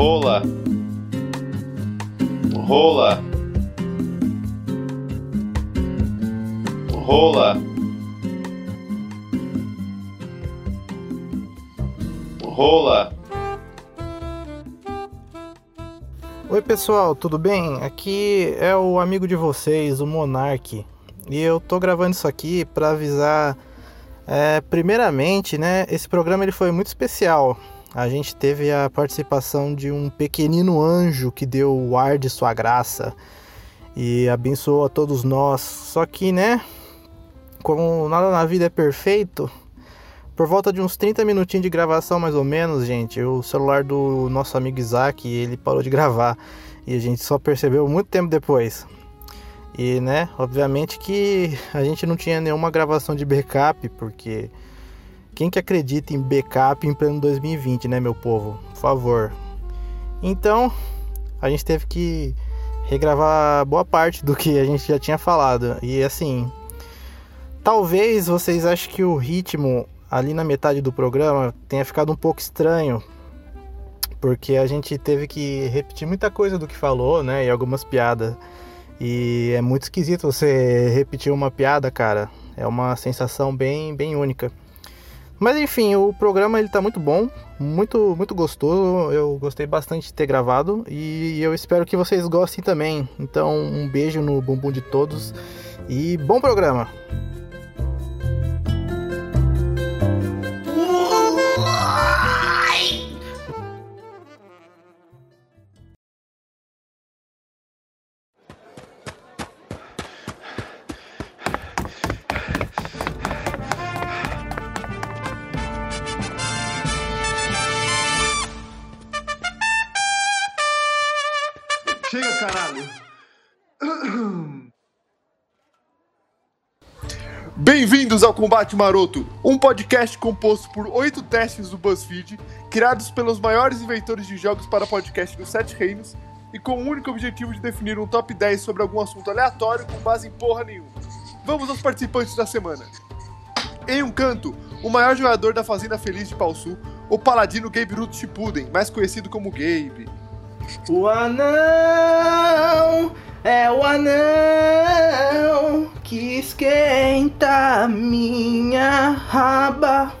rola, rola, rola, rola. Oi pessoal, tudo bem? Aqui é o amigo de vocês, o Monark. E eu tô gravando isso aqui para avisar é, primeiramente, né, esse programa ele foi muito especial. A gente teve a participação de um pequenino anjo que deu o ar de sua graça e abençoou a todos nós. Só que, né, como nada na vida é perfeito, por volta de uns 30 minutinhos de gravação mais ou menos, gente, o celular do nosso amigo Isaac, ele parou de gravar e a gente só percebeu muito tempo depois. E, né, obviamente que a gente não tinha nenhuma gravação de backup, porque quem que acredita em backup em pleno 2020, né, meu povo? Por favor. Então, a gente teve que regravar boa parte do que a gente já tinha falado. E assim, talvez vocês achem que o ritmo ali na metade do programa tenha ficado um pouco estranho, porque a gente teve que repetir muita coisa do que falou, né, e algumas piadas. E é muito esquisito você repetir uma piada, cara. É uma sensação bem, bem única. Mas enfim, o programa ele tá muito bom, muito, muito gostoso. Eu gostei bastante de ter gravado e eu espero que vocês gostem também. Então, um beijo no bumbum de todos e bom programa. Bem-vindos ao Combate Maroto, um podcast composto por oito testes do BuzzFeed, criados pelos maiores inventores de jogos para podcast dos Sete Reinos, e com o único objetivo de definir um top 10 sobre algum assunto aleatório com base em porra nenhuma. Vamos aos participantes da semana. Em um canto, o maior jogador da Fazenda Feliz de Pau Sul, o paladino Gabe Ruth Shippuden, mais conhecido como Gabe. O anão é o anão que esquenta minha raba.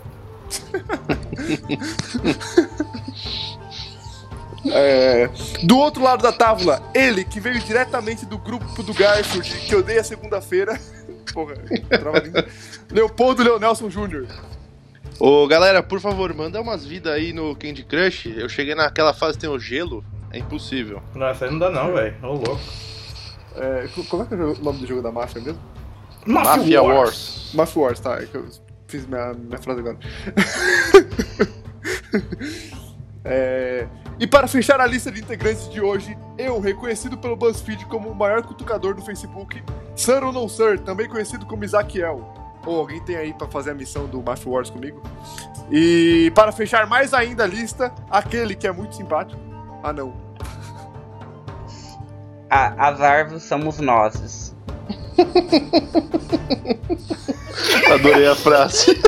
É, do outro lado da tábua, ele que veio diretamente do grupo do Garfield, que odeia segunda-feira. Porra. Leopoldo Leonelson Jr. Ô galera, por favor, manda umas vidas aí no Candy Crush. Eu cheguei naquela fase que tem o gelo, é impossível. Nossa, aí não dá não, velho. Ô louco. É, co- como é que é o nome do jogo da máfia mesmo? Mafia Wars. Mafia Wars, tá. É que eu fiz minha, minha frase agora. É, e para fechar a lista de integrantes de hoje, eu, reconhecido pelo BuzzFeed como o maior cutucador do Facebook, Sir ou não Sir, também conhecido como Isaquiel. Ou alguém tem aí pra fazer a missão do Mafia Wars comigo? E para fechar mais ainda a lista, aquele que é muito simpático. Ah, não. A- as árvores somos nós. Adorei a frase.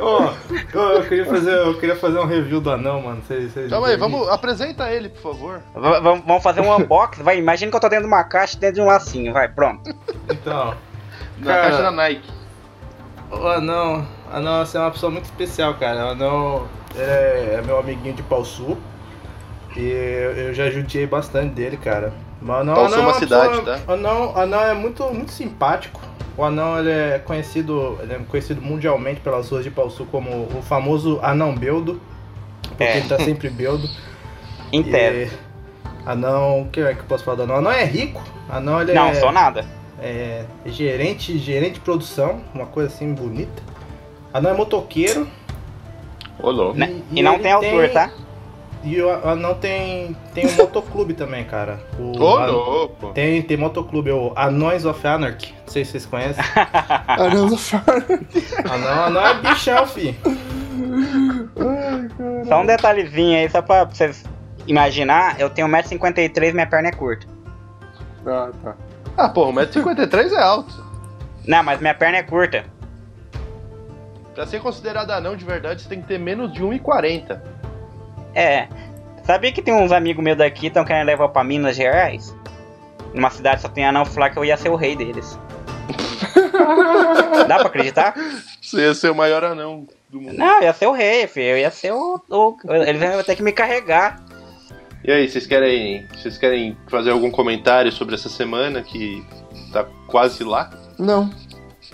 Ó, eu queria fazer, eu queria fazer um review do anão, mano. Vocês, vocês Calma aí, vamos. Apresenta ele, por favor. V- vamos fazer um unboxing. Vai, imagina que eu tô dentro de uma caixa dentro de um lacinho. Vai, pronto. Então, Na Cara. caixa da Nike. o anão, anão assim, é uma pessoa muito especial, cara. O anão é, é meu amiguinho de Pau Sul. E eu, eu já judiei bastante dele, cara. Mas o anão, Pau anão Sul é uma cidade, pessoa- tá? Anão, anão é muito, muito simpático. O anão ele é conhecido, ele é conhecido mundialmente pelas ruas de Pau Sul como o famoso anão beldo. Porque É. ele tá sempre beldo. Inteiro. E Anão, o que é que eu posso falar do anão? Anão é rico. Anão ele Não, é, sou nada. é gerente, gerente de produção, uma coisa assim bonita. Anão é motoqueiro. Ô, louco. Né? E, não ele tem altura, tá? E o anão tem, tem um motoclube também, cara. O Ô, louco. Tem, tem motoclube, o Anões of Anarchy. Não sei se vocês conhecem. Ah, não, Anão, anão é bichão, fi. Só um detalhezinho aí, só pra vocês imaginar. Eu tenho 1,53m minha perna é curta. Ah, tá. Ah, pô, 1,53m é alto. Não, mas minha perna é curta. Pra ser considerado anão de verdade, você tem que ter menos de 1,40. É. Sabia que tem uns amigos meus daqui que estão querendo levar pra Minas Gerais? Numa cidade só tem anão falar que eu ia ser o rei deles. Dá pra acreditar? Você ia ser o maior anão do mundo. Não, eu ia ser o rei, filho. Eu ia ser o. o eles iam ter que me carregar. E aí, vocês querem, vocês querem fazer algum comentário sobre essa semana que tá quase lá? Não.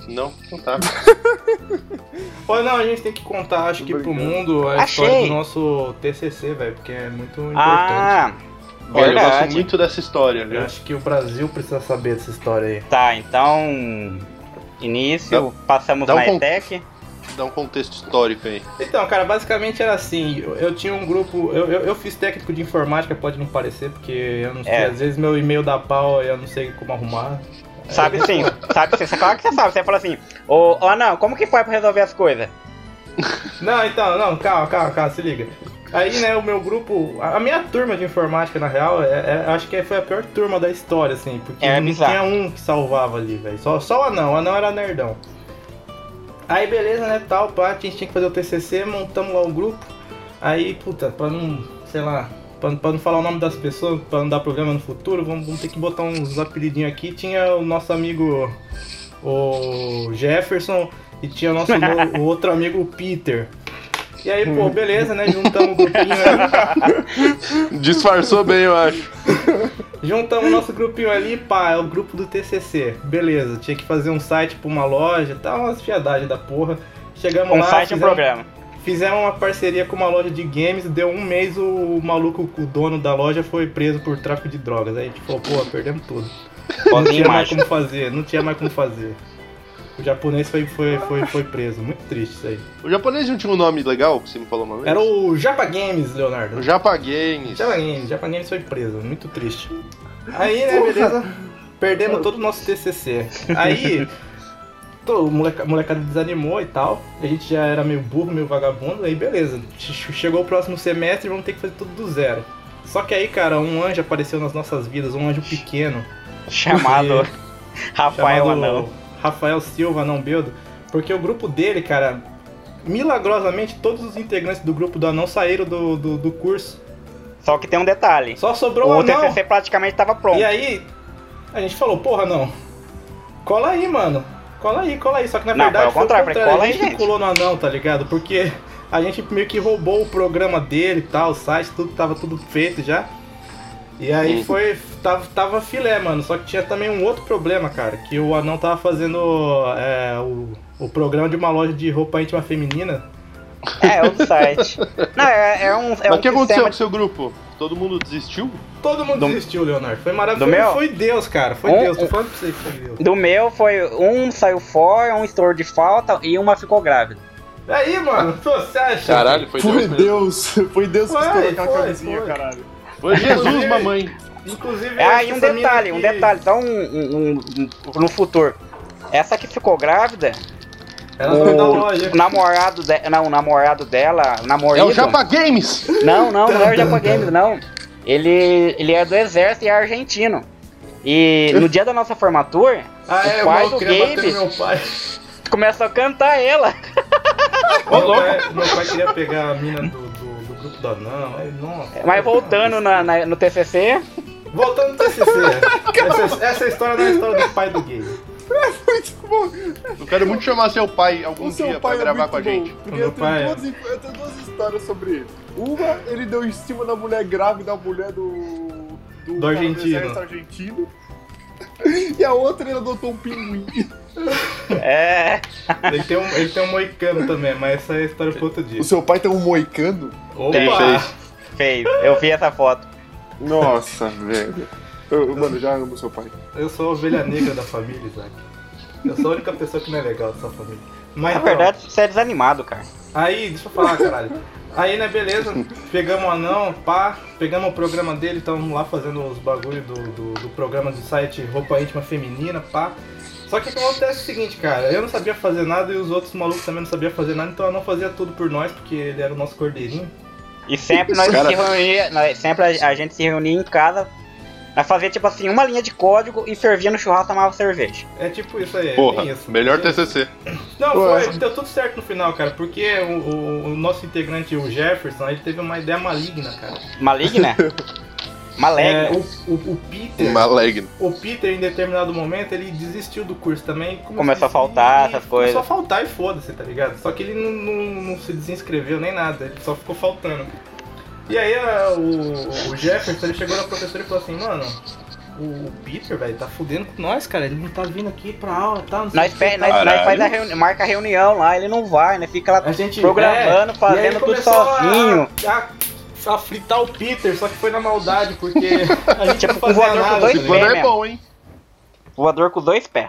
Não? Então tá. Pô, não, a gente tem que contar, acho que pro mundo, a Achei. história do nosso TCC, velho, porque é muito importante. Ah, Olha, eu gosto muito dessa história, Eu viu? acho que o Brasil precisa saber dessa história aí. Tá, então. Início, passamos dá um na con- ETEC. Dá um contexto histórico aí. Então, cara, basicamente era assim, eu, eu tinha um grupo, eu, eu, eu fiz técnico de informática, pode não parecer, porque eu não sei, É. às vezes meu e-mail dá pau e eu não sei como arrumar. Sabe sim, sabe sim. Claro que você sabe. Você fala assim, ô, ô não, como que foi pra resolver as coisas? Não, então, não, calma, calma, calma, se liga. Aí, né, o meu grupo, a a minha turma de informática, na real, é, é- acho que foi a pior turma da história, assim, porque É não bizarro. tinha um que salvava ali, velho. Só, só o anão, o anão era nerdão. Aí, beleza, né, tal, pá, a gente tinha que fazer o TCC, montamos lá o grupo. Aí, puta, pra não, sei lá, pra, pra não falar o nome das pessoas, pra não dar problema no futuro, vamos, vamos ter que botar uns apelidinhos aqui. Tinha o nosso amigo, o Jefferson, e tinha o nosso o outro amigo, o Peter. E aí, pô, beleza, né? Juntamos o grupinho ali. Disfarçou bem, eu acho. Juntamos o nosso grupinho ali, pá, é o grupo do TCC. Beleza, tinha que fazer um site pra uma loja, tá umas fiadagem da porra. Chegamos Um lá, site e um fizemos, programa. Fizemos uma parceria com uma loja de games, deu um mês o maluco, o dono da loja foi preso por tráfico de drogas. Aí a gente falou, pô, perdemos tudo. Não tinha mais como fazer, não tinha mais como fazer. O japonês foi, foi, foi, foi preso, muito triste isso aí. O japonês não tinha um nome legal que você me falou uma vez? Era o Japa Games, Leonardo. O Japa Games. Japa Games, Japa Games foi preso, muito triste. Aí, né, beleza? Perdemos todo o nosso TCC. Aí, o moleca, molecada desanimou e tal. A gente já era meio burro, meio vagabundo. Aí, beleza. Che- Chegou o próximo semestre e vamos ter que fazer tudo do zero. Só que aí, cara, um anjo apareceu nas nossas vidas, um anjo pequeno. Chamado Rafael chamado Anão. Rafael Silva, não Beldo. Porque o grupo dele, cara, milagrosamente todos os integrantes do grupo do Anão saíram do, do, do curso. Só que tem um detalhe. Só sobrou o O Anão. TCC praticamente tava pronto. E aí, a gente falou, porra, não. Cola aí, mano. Cola aí, cola aí. Só que na Não, verdade foi ao contrário, falei, a cola aí, gente que gente. colou no anão, tá ligado? Porque a gente meio que roubou o programa dele e tal, o site, tudo tava tudo feito já. E aí Uhum. foi. Tava, tava filé, mano. Só que tinha também um outro problema, cara. Que o anão tava fazendo é, o, o programa de uma loja de roupa íntima feminina. É, outro site. Não, é, é um. É Mas um o que aconteceu sistema com o seu grupo? Todo mundo desistiu? Todo mundo Do- desistiu, Leonardo. Foi maravilhoso. Do meu? Foi Deus, cara. Foi Um- Deus. Tô um- falando pra você que foi Deus. Do meu foi um saiu fora, um estouro de falta e uma ficou grávida. Aí, mano, você acha? Caralho, foi, Foi Deus. Deus, foi Deus que Foi, estourou aquela foi, camisinha, foi. caralho. Foi Jesus, Inclusive- mamãe. Inclusive, É, acho e que um detalhe, um aqui- detalhe, então um, um- um- no futuro. Essa que ficou grávida, Ela foi da o, loja. o namorado de, não, o namorado dela, o É namorado. o Japa Games! Não, não, não é o Japa Games, não. Ele, ele é do exército e é argentino. E no dia da nossa formatura, Ah, é, o pai eu do Gabe pai. começou a cantar ela. Meu pai, meu pai queria pegar a mina do, do, do grupo do anão. Aí, nossa. Mas voltando na- na- no TCC, Voltando no TCC. essa, essa história não é a história do pai do gay. Muito bom. Eu quero muito chamar seu pai algum seu dia pra pai é gravar com a gente. bom. Porque Meu eu tenho, pai é. duas, eu tenho duas histórias sobre ele. Uma, ele deu em cima da mulher grávida, a mulher do. Do, cara argentino. exército argentino. E a outra, ele adotou um pinguim. é. Ele tem, um, ele tem um moicano também, mas essa é a história pro outro dia. O seu pai tem um moicano? Tem, Opa! fez. Fez. Eu vi essa foto. Nossa, velho. Eu, mano, já amo seu pai. Eu sou a ovelha negra da família, Isaac. Eu sou a única pessoa que não é legal dessa família. Mas Na verdade, você é desanimado, cara. Aí, deixa eu falar, caralho. Aí, né, beleza, pegamos o anão, pá, pegamos o programa dele, estamos lá fazendo os bagulho do, do, do programa do site Roupa Íntima Feminina, pá. Só que o que acontece é o seguinte, cara, eu não sabia fazer nada e os outros malucos também não sabiam fazer nada, então eu não fazia tudo por nós, porque ele era o nosso cordeirinho. E sempre nós Cara- se reunia, nós- sempre a, a gente se reunia em casa Nós fazia tipo assim, uma linha de código e servia no churrasco tomava cerveja. É tipo isso aí, é Porra, bem isso. melhor TCC. Não, foi, deu tudo certo no final, cara, porque o, o- o nosso integrante, o Jefferson, ele teve uma ideia maligna, cara. Maligna? É, Maligna. o, o, o Peter, Maligno. o Peter, em determinado momento, ele desistiu do curso também. Começou a faltar essas coisas. Começou a faltar e foda-se, tá ligado? Só que ele não, não- não se desinscreveu nem nada, ele só ficou faltando. E aí a- o, o Jefferson, ele chegou na professora e falou assim, mano, o Peter, velho, tá fudendo com nós, cara, ele não tá vindo aqui pra aula tal, não Nós, nós, tal." nós faz a reuni- marca a reunião lá, ele não vai, né? Fica lá A gente programando, é, fazendo tudo começou a- sozinho. A, a fritar o Peter, só que foi na maldade, porque a gente Tipo, não fazia voador com nada. dois tá ligado? plano é mesmo. bom, hein? Voador com dois pés.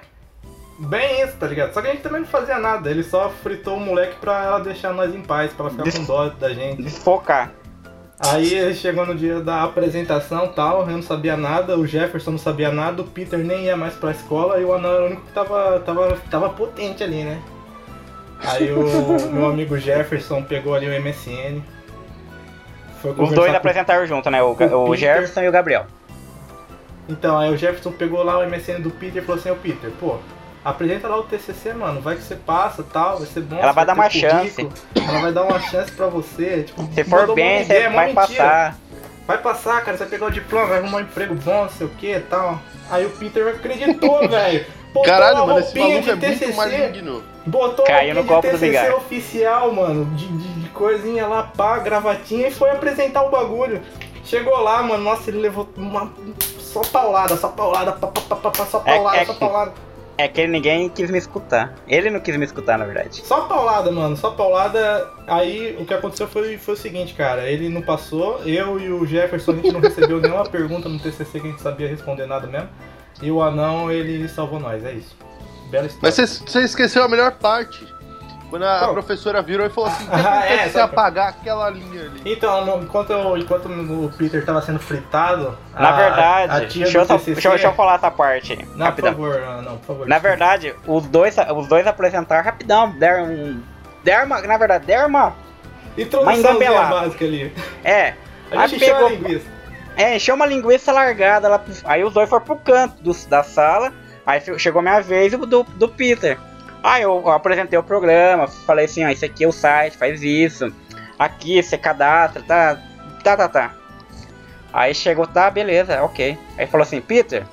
Bem isso, tá ligado? Só que a gente também não fazia nada, ele só fritou o moleque pra ela deixar nós em paz, pra ela ficar Des- com dó da gente. Desfocar. Aí chegou no dia da apresentação tal, eu não sabia nada, o Jefferson não sabia nada, o Peter nem ia mais pra escola e o Anão era o único que tava, tava, tava potente ali, né? Aí o meu amigo Jefferson pegou ali o MSN. Foi Os dois com- apresentaram junto, né? O, o o. Jefferson e o Gabriel. Então, aí o Jefferson pegou lá o MSN do Peter e falou assim, ô Peter, pô, apresenta lá o TCC, mano, vai que você passa tal, vai ser bom. Ela vai dar uma chance. currículo, Ela vai dar uma chance pra você, tipo, Se for bem, você mó vai mentira. passar. Vai passar, cara, você vai pegar o diploma, vai arrumar um emprego bom, não sei o que e tal. Aí o Peter acreditou, velho. Botou Caralho, mano, esse maluco é de muito TCC, maligno. Botou Caiu a no copo de do TCC oficial, mano, de, de, de coisinha lá, pá, gravatinha, e foi apresentar o bagulho. Chegou lá, mano, nossa, ele levou uma... Só paulada, só paulada, pá, pá, pá, pá, só É- paulada, é só que- paulada. É que ninguém quis me escutar. Ele não quis me escutar, na verdade. Só paulada, mano, só paulada. Aí o que aconteceu foi, foi o seguinte, cara. Ele não passou, eu e o Jefferson a gente não recebeu nenhuma pergunta no TCC que a gente sabia responder nada mesmo. E o anão, ele salvou nós, é isso. Bela história. Mas você, você esqueceu a melhor parte. Quando a, professora virou e falou assim: Ah, tem é, que você apagar aquela linha ali. Então, no- enquanto, eu- enquanto o Peter tava sendo fritado. Na a- verdade, a tia deixa, eu só- deixa eu- deixa eu falar essa parte aí. Não, por rapidão. favor, ah, não, por favor. Na verdade, os dois, os dois apresentaram rapidão, deram um. Deram uma, na verdade, deram uma. Introduçãozinha engambelada. básica ali. É. A Aí gente encheu a pegou. linguiça. É, encheu uma linguiça largada lá. pro- Aí os dois foram pro canto do- da sala. Aí chegou a minha vez e o do, do Peter. Aí eu, apresentei o programa, falei assim, ó, esse aqui é o site, faz isso. Aqui você cadastra, tá, tá, tá, tá. Aí chegou, tá, beleza, ok. Aí falou assim, Peter,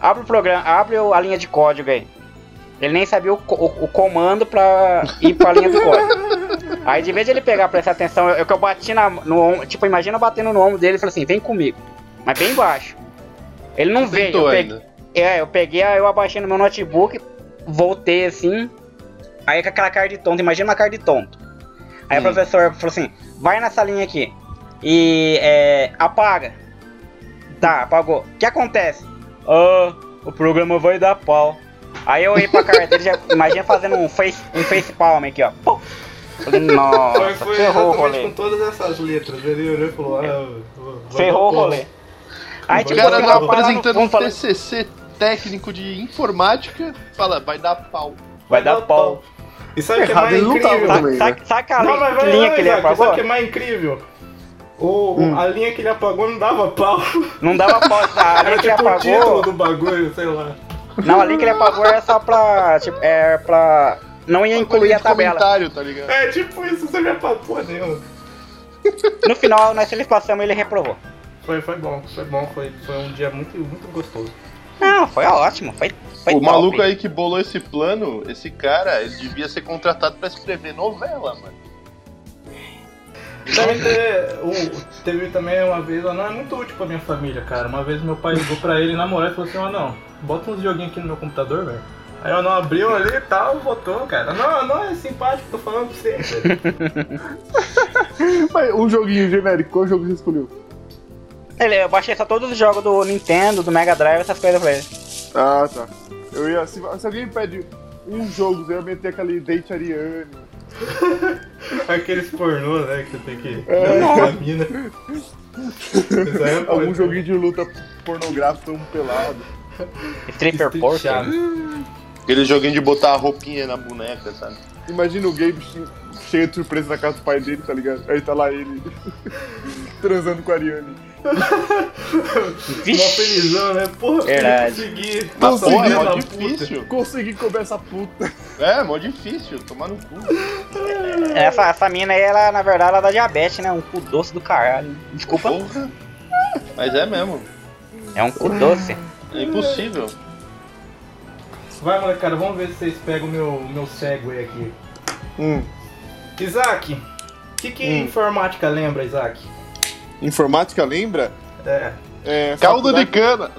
abre o programa, abre a linha de código aí. Ele nem sabia o, o- o comando pra ir pra linha do código. Aí de vez de ele pegar, prestar atenção, eu, que eu bati na, no ombro, tipo, imagina eu batendo no ombro dele e falei assim, vem comigo. Mas bem baixo. Ele não veio, Tentou eu peguei, é, eu peguei, eu abaixei no meu notebook, voltei assim, aí com aquela cara de tonto, imagina uma cara de tonto. Aí Hum. o professor falou assim, vai nessa linha aqui e é, apaga. Tá, apagou. O que acontece? Ah, o programa vai dar pau. Aí eu olhei pra cara dele, já, imagina fazendo um face, um face palm aqui, ó. Pum. Falei, nossa, Foi, ferrou o rolê. com todas essas letras. Ele olhou e falou: ah, Ferrou o rolê. Aí tipo, cara assim, tá lá no apresentando um TCC técnico de informática, fala, vai dar pau. vai dar pau. E sabe o que é Errado, mais ele incrível? também. Sabe aquela Não, mas vai linha que ele Isaac, sabe o apagou? que é mais incrível? O, o- A linha que ele apagou não dava pau. Não dava pau. A linha Era que ele tipo o título apagou. do bagulho, sei lá. Não, a linha que ele apagou era só pra. Tipo, é pra. Não ia incluir a tabela. comentário, tá ligado? É tipo isso, você me apagou nenhuma. No final, nós eles passamos e ele reprovou. Foi, foi bom, foi bom, foi, foi um dia muito, muito gostoso. Não, foi ótimo. Foi, foi o top. maluco aí que bolou esse plano, esse cara, ele devia ser contratado pra escrever novela, mano. Ter. teve também uma vez, não é muito útil pra minha família, cara. Uma vez meu pai ligou pra ele namorar e falou assim, ó não, bota uns joguinhos aqui no meu computador, velho. Aí eu não abriu ali e tal, botou, cara. Não, não é simpático, tô falando pra você, velho. Mas um joguinho genérico, qual jogo você escolheu? Ele, eu baixei só todos os jogos do Nintendo, do Mega Drive, essas coisas pra ele. Ah, tá. Eu ia. Se, se alguém me pede um jogo, eu ia meter aquele Date Ariane. Aqueles pornô, né, que você tem que É. dar mina. É Algum pode. joguinho de luta pornográfico, um pelado. Stripper. Challenge. Aquele joguinho de botar a roupinha na boneca, sabe? Imagina o Gabe che- cheio de surpresa na casa do pai dele, tá ligado? Aí tá lá ele transando com a Ariane. Mó felizão, né? Porra, Verdade. consegui. Consegui, porra, é mó difícil. Consegui comer essa puta. É, mó difícil. Tomar no cu. Essa, essa mina aí, ela, na verdade, ela dá diabetes, né? Um cu doce do caralho. Desculpa. Porra. Mas é mesmo. É um cu doce. É impossível. Vai, molecada, vamos ver se vocês pegam o meu, meu Segway aqui. Hum. Isaac, o que, que Hum. informática lembra, Isaac? Informática lembra? É. É, Caldo de cana.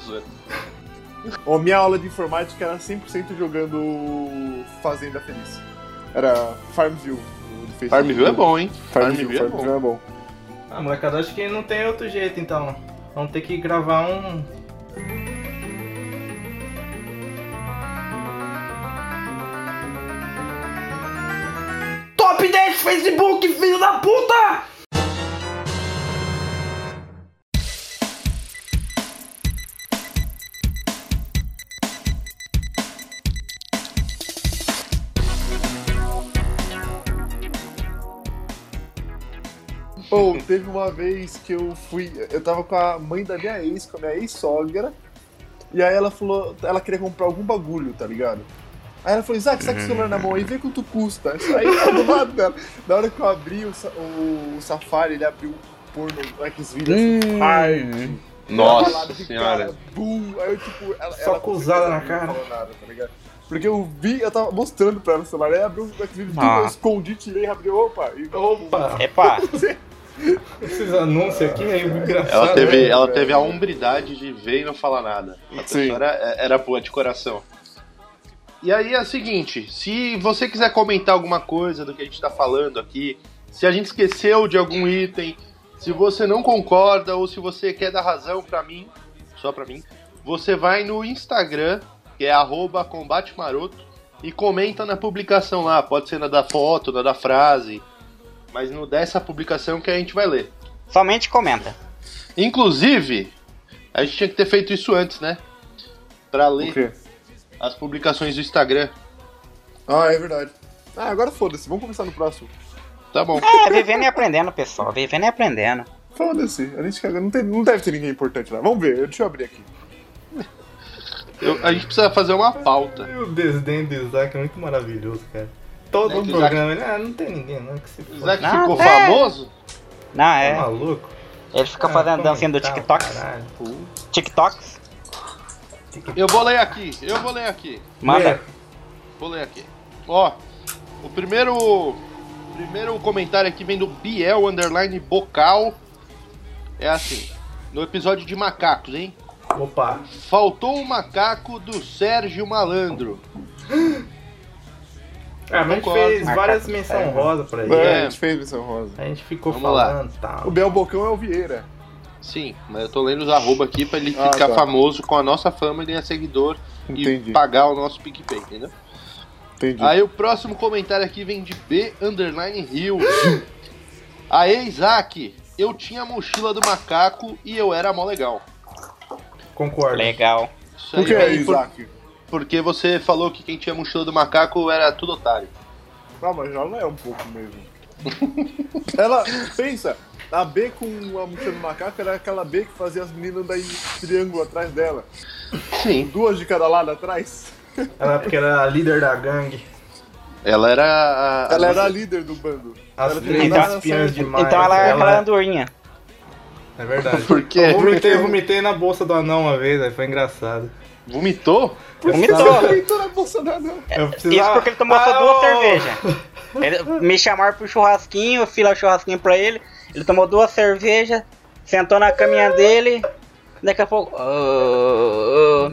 Ó, minha aula de informática era 100% jogando Fazenda Feliz. Era Farmville. Farmville é bom, hein? Farmville, Farmville é Farmville é bom. Ah, molecada, acho que não tem outro jeito então. Vamos ter que gravar um. Top 10 Facebook, filho da puta! Ou teve uma vez que eu fui. Eu tava com a mãe da minha ex, com a minha ex-sogra. E aí ela falou. Ela queria comprar algum bagulho, tá ligado? Aí ela falou, Isaac, saca o celular na mão aí, vê quanto custa. Isso aí tá do lado dela. Na hora que eu abri o, o, o Safari, ele abriu o porno Xvideos Hum. hard. Nossa Ela falava de senhora. Cara, bum. Aí eu, tipo, ela, Só ela acusada na não cara. falou nada, tá ligado? Porque eu vi, eu tava mostrando pra ela o celular, aí abriu o Xvideos, tudo, Ah. eu escondi, tirei, abri, opa. E, Opa! Epa. Esses anúncios aqui é engraçado. Ela teve, né, ela teve a hombridade de ver e não falar nada. A Sim. pessoa era, era boa de coração. E aí é o seguinte, se você quiser comentar alguma coisa do que a gente tá falando aqui, se a gente esqueceu de algum item, se você não concorda ou se você quer dar razão pra mim, só pra mim, você vai no Instagram, que é arroba combatemaroto, e comenta na publicação lá. Pode ser na da foto, na da frase, mas no dessa publicação que a gente vai ler. Somente comenta. Inclusive, a gente tinha que ter feito isso antes, né? Pra ler as publicações do Instagram. Ah, é verdade. Ah, agora foda-se, vamos começar no próximo. Tá bom. É, vivendo e aprendendo, pessoal. Vivendo e aprendendo. Foda-se, a gente não, tem, não deve ter ninguém importante lá. Vamos ver, deixa eu abrir aqui. Eu- a gente precisa fazer uma pauta. O desdém do Isaac é muito maravilhoso, cara. Todo É o que o programa, ah, não tem ninguém, não, que se O foda. Isaac Não, ficou é. famoso? Não, Tá é. maluco? Ele fica Ah, fazendo dancinha do comentar, TikTok. caralho. TikToks. Eu vou ler aqui, eu vou ler aqui. Manda. Vou ler aqui. Ó, o primeiro. o primeiro comentário aqui vem do Biel Underline Bocal. É assim. No episódio de macacos, hein? Opa. Faltou o macaco do Sérgio Malandro. Ah, mas a gente fez várias menções rosas pra ele. É, É. a gente fez missão rosa. A gente ficou Vamos falando e tal. O Bel Bocão é o Vieira. Sim, mas eu tô lendo os arroba aqui pra ele Ah, ficar tá. famoso com a nossa fama e ganhar seguidor Entendi, e pagar o nosso PicPay, entendeu? entendi. Aí o próximo comentário aqui vem de B Underline Rio. Aê, Isaac, eu tinha a mochila do macaco e eu era mó legal. Concordo. Legal. Isso Por que aí é, vem por- Isaac? Porque você falou que quem tinha a mochila do macaco era tudo otário. Não, mas ela é um pouco mesmo. ela, pensa, a B com a mochila do macaco era aquela B que fazia as meninas andar em triângulo atrás dela. Sim. Duas de cada lado atrás. Ela porque era a líder da gangue. Ela era a. a Ela era a líder do bando. As Ela três espiãs demais. Então ela é ela... aquela andorinha. É verdade. Por quê? Eu vomitei, vomitei na bolsa do anão uma vez, aí foi engraçado. Vomitou? Vomitou. Então não é Bolsonaro, não. Eu Isso porque ele tomou só Ah, duas ô! cervejas. Ele- me chamaram pro churrasquinho, eu fiz lá o churrasquinho pra ele. Ele tomou duas cervejas, sentou na caminha dele. Daqui a pouco.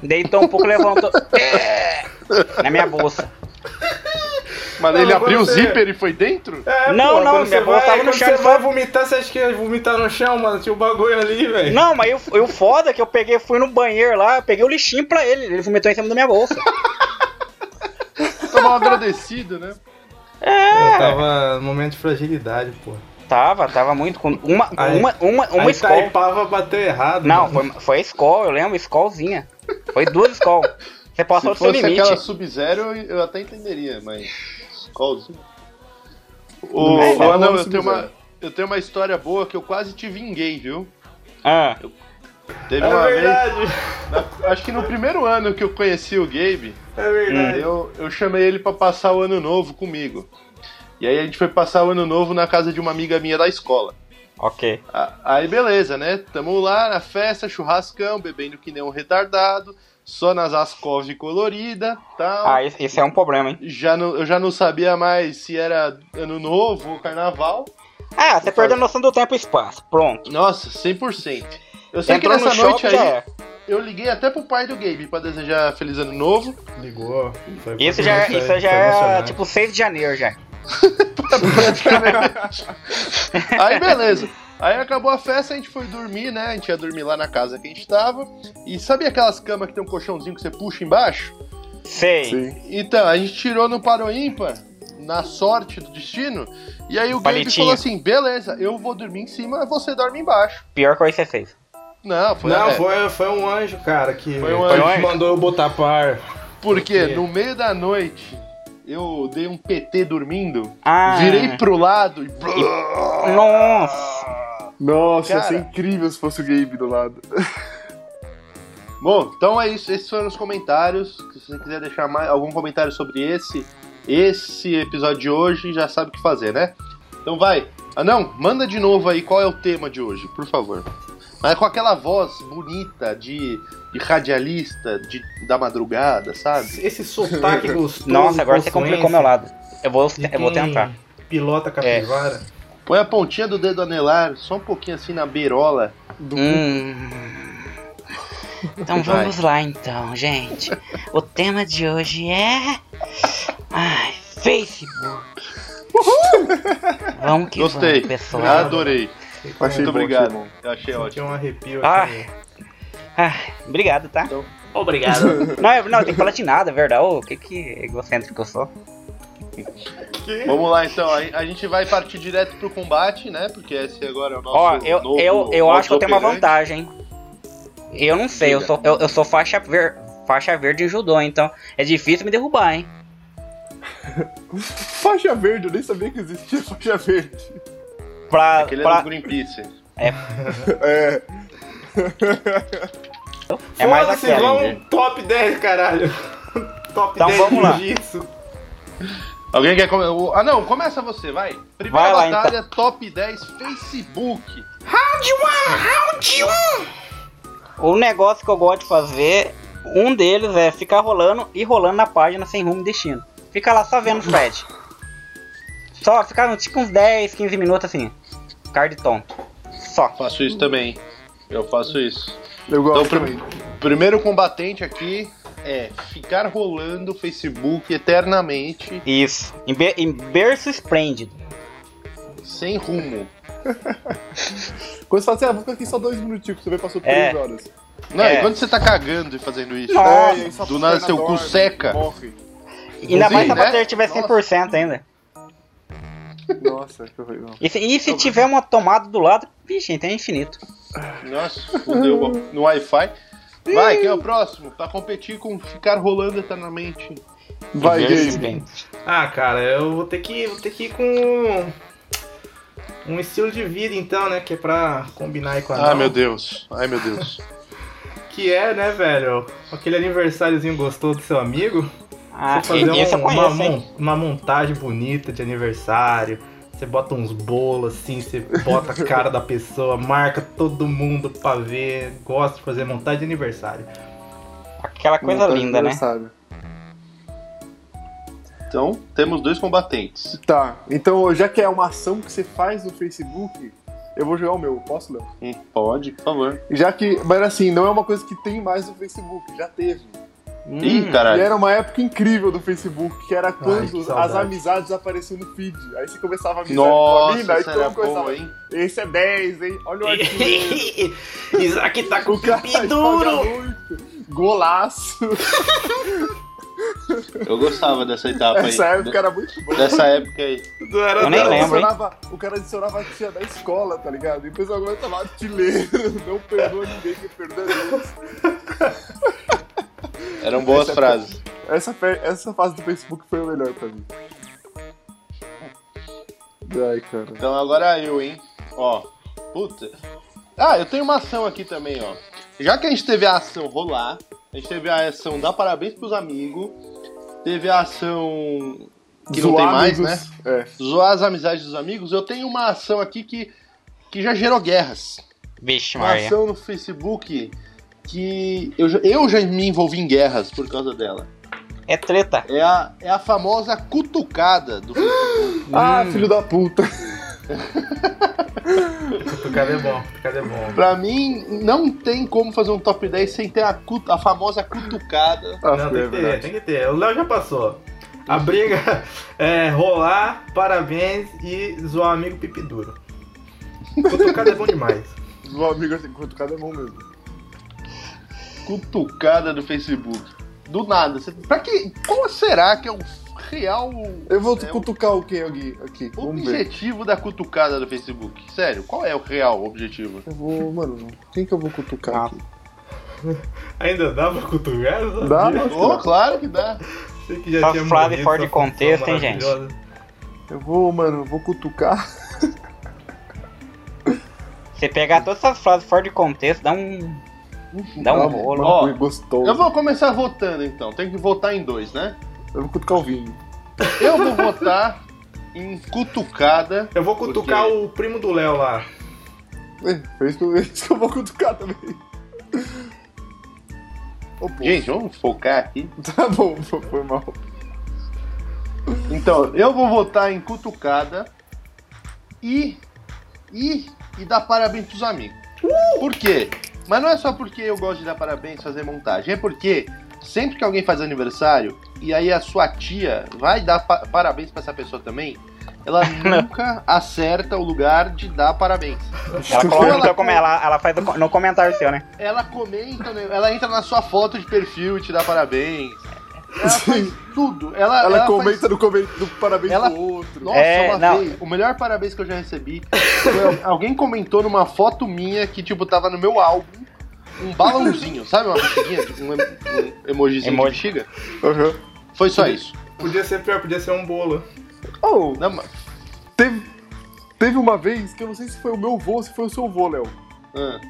Deitou um pouco, levantou. é, na minha bolsa. Mas Não, ele abriu o você- zíper e foi dentro? É, Não, pô, não, minha vai, tava no chão, você vai vomitar, você acha que ia vomitar no chão, mano? Tinha o bagulho ali, velho. Não, mas eu, eu foda que eu peguei, fui no banheiro lá, peguei o lixinho pra ele. Ele vomitou em cima da minha bolsa. Tô mal agradecido, né? Eu tava no momento de fragilidade, pô. Tava, tava muito com. Uma, Aí- uma, uma, uma escola. Taipava bateu errado. Não, mano. foi, foi a escola, eu lembro, escolzinha. Foi duas escolas. Você passou Se do seu fosse limite. aquela Sub-Zero, eu até entenderia, mas. Qualzinho. Ô, É, no eu tenho, uma, Sub-Zero. eu tenho uma história boa que eu quase te vinguei, viu? Ah, Teve É uma verdade, vez, na- acho que no primeiro ano que eu conheci o Gabe, é verdade. eu, eu chamei ele pra passar o ano novo comigo. E aí a gente foi passar o ano novo na casa de uma amiga minha da escola. ok. Aí beleza, né? Tamo lá na festa, churrascão, bebendo que nem um retardado, só nas Ascov colorida, tal. Ah, isso é um problema, hein? Já não, eu já não sabia mais se era ano novo ou carnaval. Ah, você perdeu a noção do tempo e espaço. Pronto. Nossa, 100%. Eu sei Entrou que no nessa noite aí, é. eu liguei até pro pai do Gabe pra desejar feliz ano novo. Ligou. foi- Isso já, isso já foi é emocionante. tipo 6 de janeiro já. Aí beleza. Aí acabou a festa, a gente foi dormir, né? A gente ia dormir lá na casa que a gente tava. E sabe aquelas camas que tem um colchãozinho que você puxa embaixo? Sei. Sim. Então, a gente tirou no paro ímpar, na sorte do destino. E aí o Gabe falou assim: beleza, eu vou dormir em cima, você dorme embaixo. Pior coisa que você fez. Não, foi. Não, é, foi, foi um anjo, cara, que Foi um que anjo. mandou eu botar par. Porque Porque- no meio da noite eu dei um PT dormindo, Ah. virei pro lado e. Nossa. Nossa, ia Cara. ser incrível se fosse o Gabe do lado. Bom, então é isso. Esses foram os comentários. Se você quiser deixar mais, algum comentário sobre esse, esse episódio de hoje, já sabe o que fazer, né? Então vai. Ah, não, manda de novo aí qual é o tema de hoje, por favor. Mas com aquela voz bonita de, de radialista de, da madrugada, sabe? Esse sotaque gostoso. Nossa, agora você complicou meu lado. Eu vou, eu vou tentar. Pilota capivara. Põe a pontinha do dedo anelar, só um pouquinho assim na beirola. Hum. Então Vai. vamos lá então, gente. O tema de hoje é. Ai, Facebook. Vamos que Gostei. vamos, pessoal. Adorei. Ficou- Achei Muito obrigado. achei bom. Eu achei Senti ótimo. um arrepio Ah. aqui. Ai, obrigado, tá? Obrigado. Não, eu- não, tem que falar de nada, é verdade. Ô, que que egocêntrico eu sou. Vamos lá então, a, a gente vai partir direto pro combate, né? Porque esse agora é o nosso. Ó, eu, novo eu, eu acho que eu tenho uma vantagem. Eu não sei, eu sou, eu, eu sou faixa, ver, faixa verde em judô, então é difícil me derrubar, hein? Faixa verde, eu nem sabia que existia faixa verde. Pra, Aquele é pra- do Greenpeace. É. é mais Foda-se, aquela. vamos top 10, caralho. top Então 10 vamos lá. jiu-jitsu. Alguém quer começar? Ah, não, começa você, vai. Primeira Vai lá, então. batalha, top 10 Facebook. O negócio que eu gosto de fazer, um deles é ficar rolando e rolando na página sem rumo e destino. Fica lá só vendo o thread. Só ficar tipo uns 10, 15 minutos assim. Card tonto. Só. Faço isso também. Eu faço isso. Eu gosto Então, também. prim- primeiro combatente aqui é ficar rolando o Facebook eternamente, Isso. Em, be em berço esplêndido. sem rumo. Quando você fala assim, ah, vou ficar aqui só dois minutinhos, você vê passou três É. horas. Não, É. e quando você tá cagando e fazendo isso? Nossa. É, Do nada perna seu cu seca. Morre. Ainda mais se a né? bateria tiver 100% ainda. Nossa, que horrível. E se, e se tiver uma tomada do lado, vixe, então é infinito. Nossa, fudeu no Wi-Fi. Vai, quem é o próximo? Pra competir com ficar rolando eternamente. Vai, Gabe. esplêndido. Ah, cara, eu vou ter que, vou ter que ir com um estilo de vida então, né, que é pra combinar aí com a Ah, Nau, meu Deus. Ai, meu Deus. que é, né, velho, aquele aniversáriozinho gostoso do seu amigo. Ah, Você fazer um- uma, uma montagem bonita de aniversário. Você bota uns bolos assim, você bota a cara da pessoa, marca todo mundo pra ver. Gosta de fazer montagem de aniversário. Aquela coisa Montagem linda, né? Então, temos dois combatentes. Tá, então já que é uma ação que você faz no Facebook, eu vou jogar o meu, posso, Léo? Hum, pode, por favor. Já que, mas assim, não é uma coisa que tem mais no Facebook, já teve. Ih, Hum, E caralho. era uma época incrível do Facebook, que era quando que as amizades apareciam no feed. Aí você começava a amizade Nossa, com a mina, aí essa todo era mundo começava, boa, hein? esse é 10, hein? Olha o artilheiro. Isaac tá com o duro. Golaço. Eu gostava dessa etapa aí. Essa época era muito boa. Dessa época aí. Era Eu nem cara lembro, adicionava- O cara adicionava a tia da escola, tá ligado? E depois agora tava artilheiro. Não perdoa ninguém que perdoa Deus. Eram boas Essa é frases. Essa, essa fase do Facebook foi o melhor pra mim. Ai, cara. Então agora eu, hein? Ó, puta. Ah, eu tenho uma ação aqui também, ó. Já que a gente teve a ação rolar, a gente teve a ação dar parabéns pros amigos, teve a ação que não tem Zoar mais, amigos. né? É. Zoar as amizades dos amigos. Eu tenho uma ação aqui que, que já gerou guerras. Vixe, Uma Maria. ação no Facebook que eu, já- eu já me envolvi em guerras por causa dela. É treta. É a, é a famosa cutucada do Facebook. Ah, filho da puta. Cutucada é bom, cutucada é bom. Pra mim, não tem como fazer um top 10 sem ter a, cut- a famosa cutucada. Ah, Não, é tem que ter, tem que ter. O Léo já passou. A briga é rolar, parabéns e zoar amigo pipi duro. Cutucada é bom demais. O amigo assim, quanto cada é bom mesmo. Cutucada do Facebook. Do nada. Você, pra que, qual será que é o real Eu vou É, cutucar o que aqui? aqui? Vamos ver. objetivo da cutucada do Facebook? Sério, qual é o real objetivo? Eu vou, mano, quem que eu vou cutucar Ah. aqui? Ainda dá pra cutucar? Dá, mas- Oh, claro que dá. Sei que já Só tinha morrido, fora de contexto, hein, gente? Eu vou, mano, vou cutucar. Você pegar todas essas frases fora de contexto, dá um. Dá um rolo. Ó, gostoso. Eu vou começar votando então. Tem que votar em dois, né? Eu vou cutucar o vinho. Eu vou votar em cutucada. Eu vou cutucar Por quê? o primo do Léo lá. É, foi isso que eu, vou cutucar também. Pô. Gente, vamos focar aqui. Tá bom, foi mal. Então, eu vou votar em cutucada e. e. e dar parabéns pros amigos. Por quê? Mas não é só porque eu gosto de dar parabéns, fazer montagem. É porque sempre que alguém faz aniversário e aí a sua tia vai dar pa- parabéns pra essa pessoa também, ela nunca acerta o lugar de dar parabéns. Ela coloca no Ela- seu como ela, ela faz no, comentário seu, né? Ela comenta, né? ela entra na sua foto de perfil e te dá parabéns. Ela faz tudo. Ela, Ela, ela comenta faz- no, come- no parabéns Ela- do outro. Nossa, É, uma não. vez, o melhor parabéns que eu já recebi foi al- alguém comentou numa foto minha que, tipo, tava no meu álbum um balãozinho, sabe? Uma bexiguinha, tipo, um, um emojizinho Emoji. de bexiga. Aham. Foi só isso. Podia ser pior, podia ser um bolo. Oh, Não, mas- teve, teve uma vez que eu não sei se foi o meu vô ou se foi o seu vô, Léo. ah,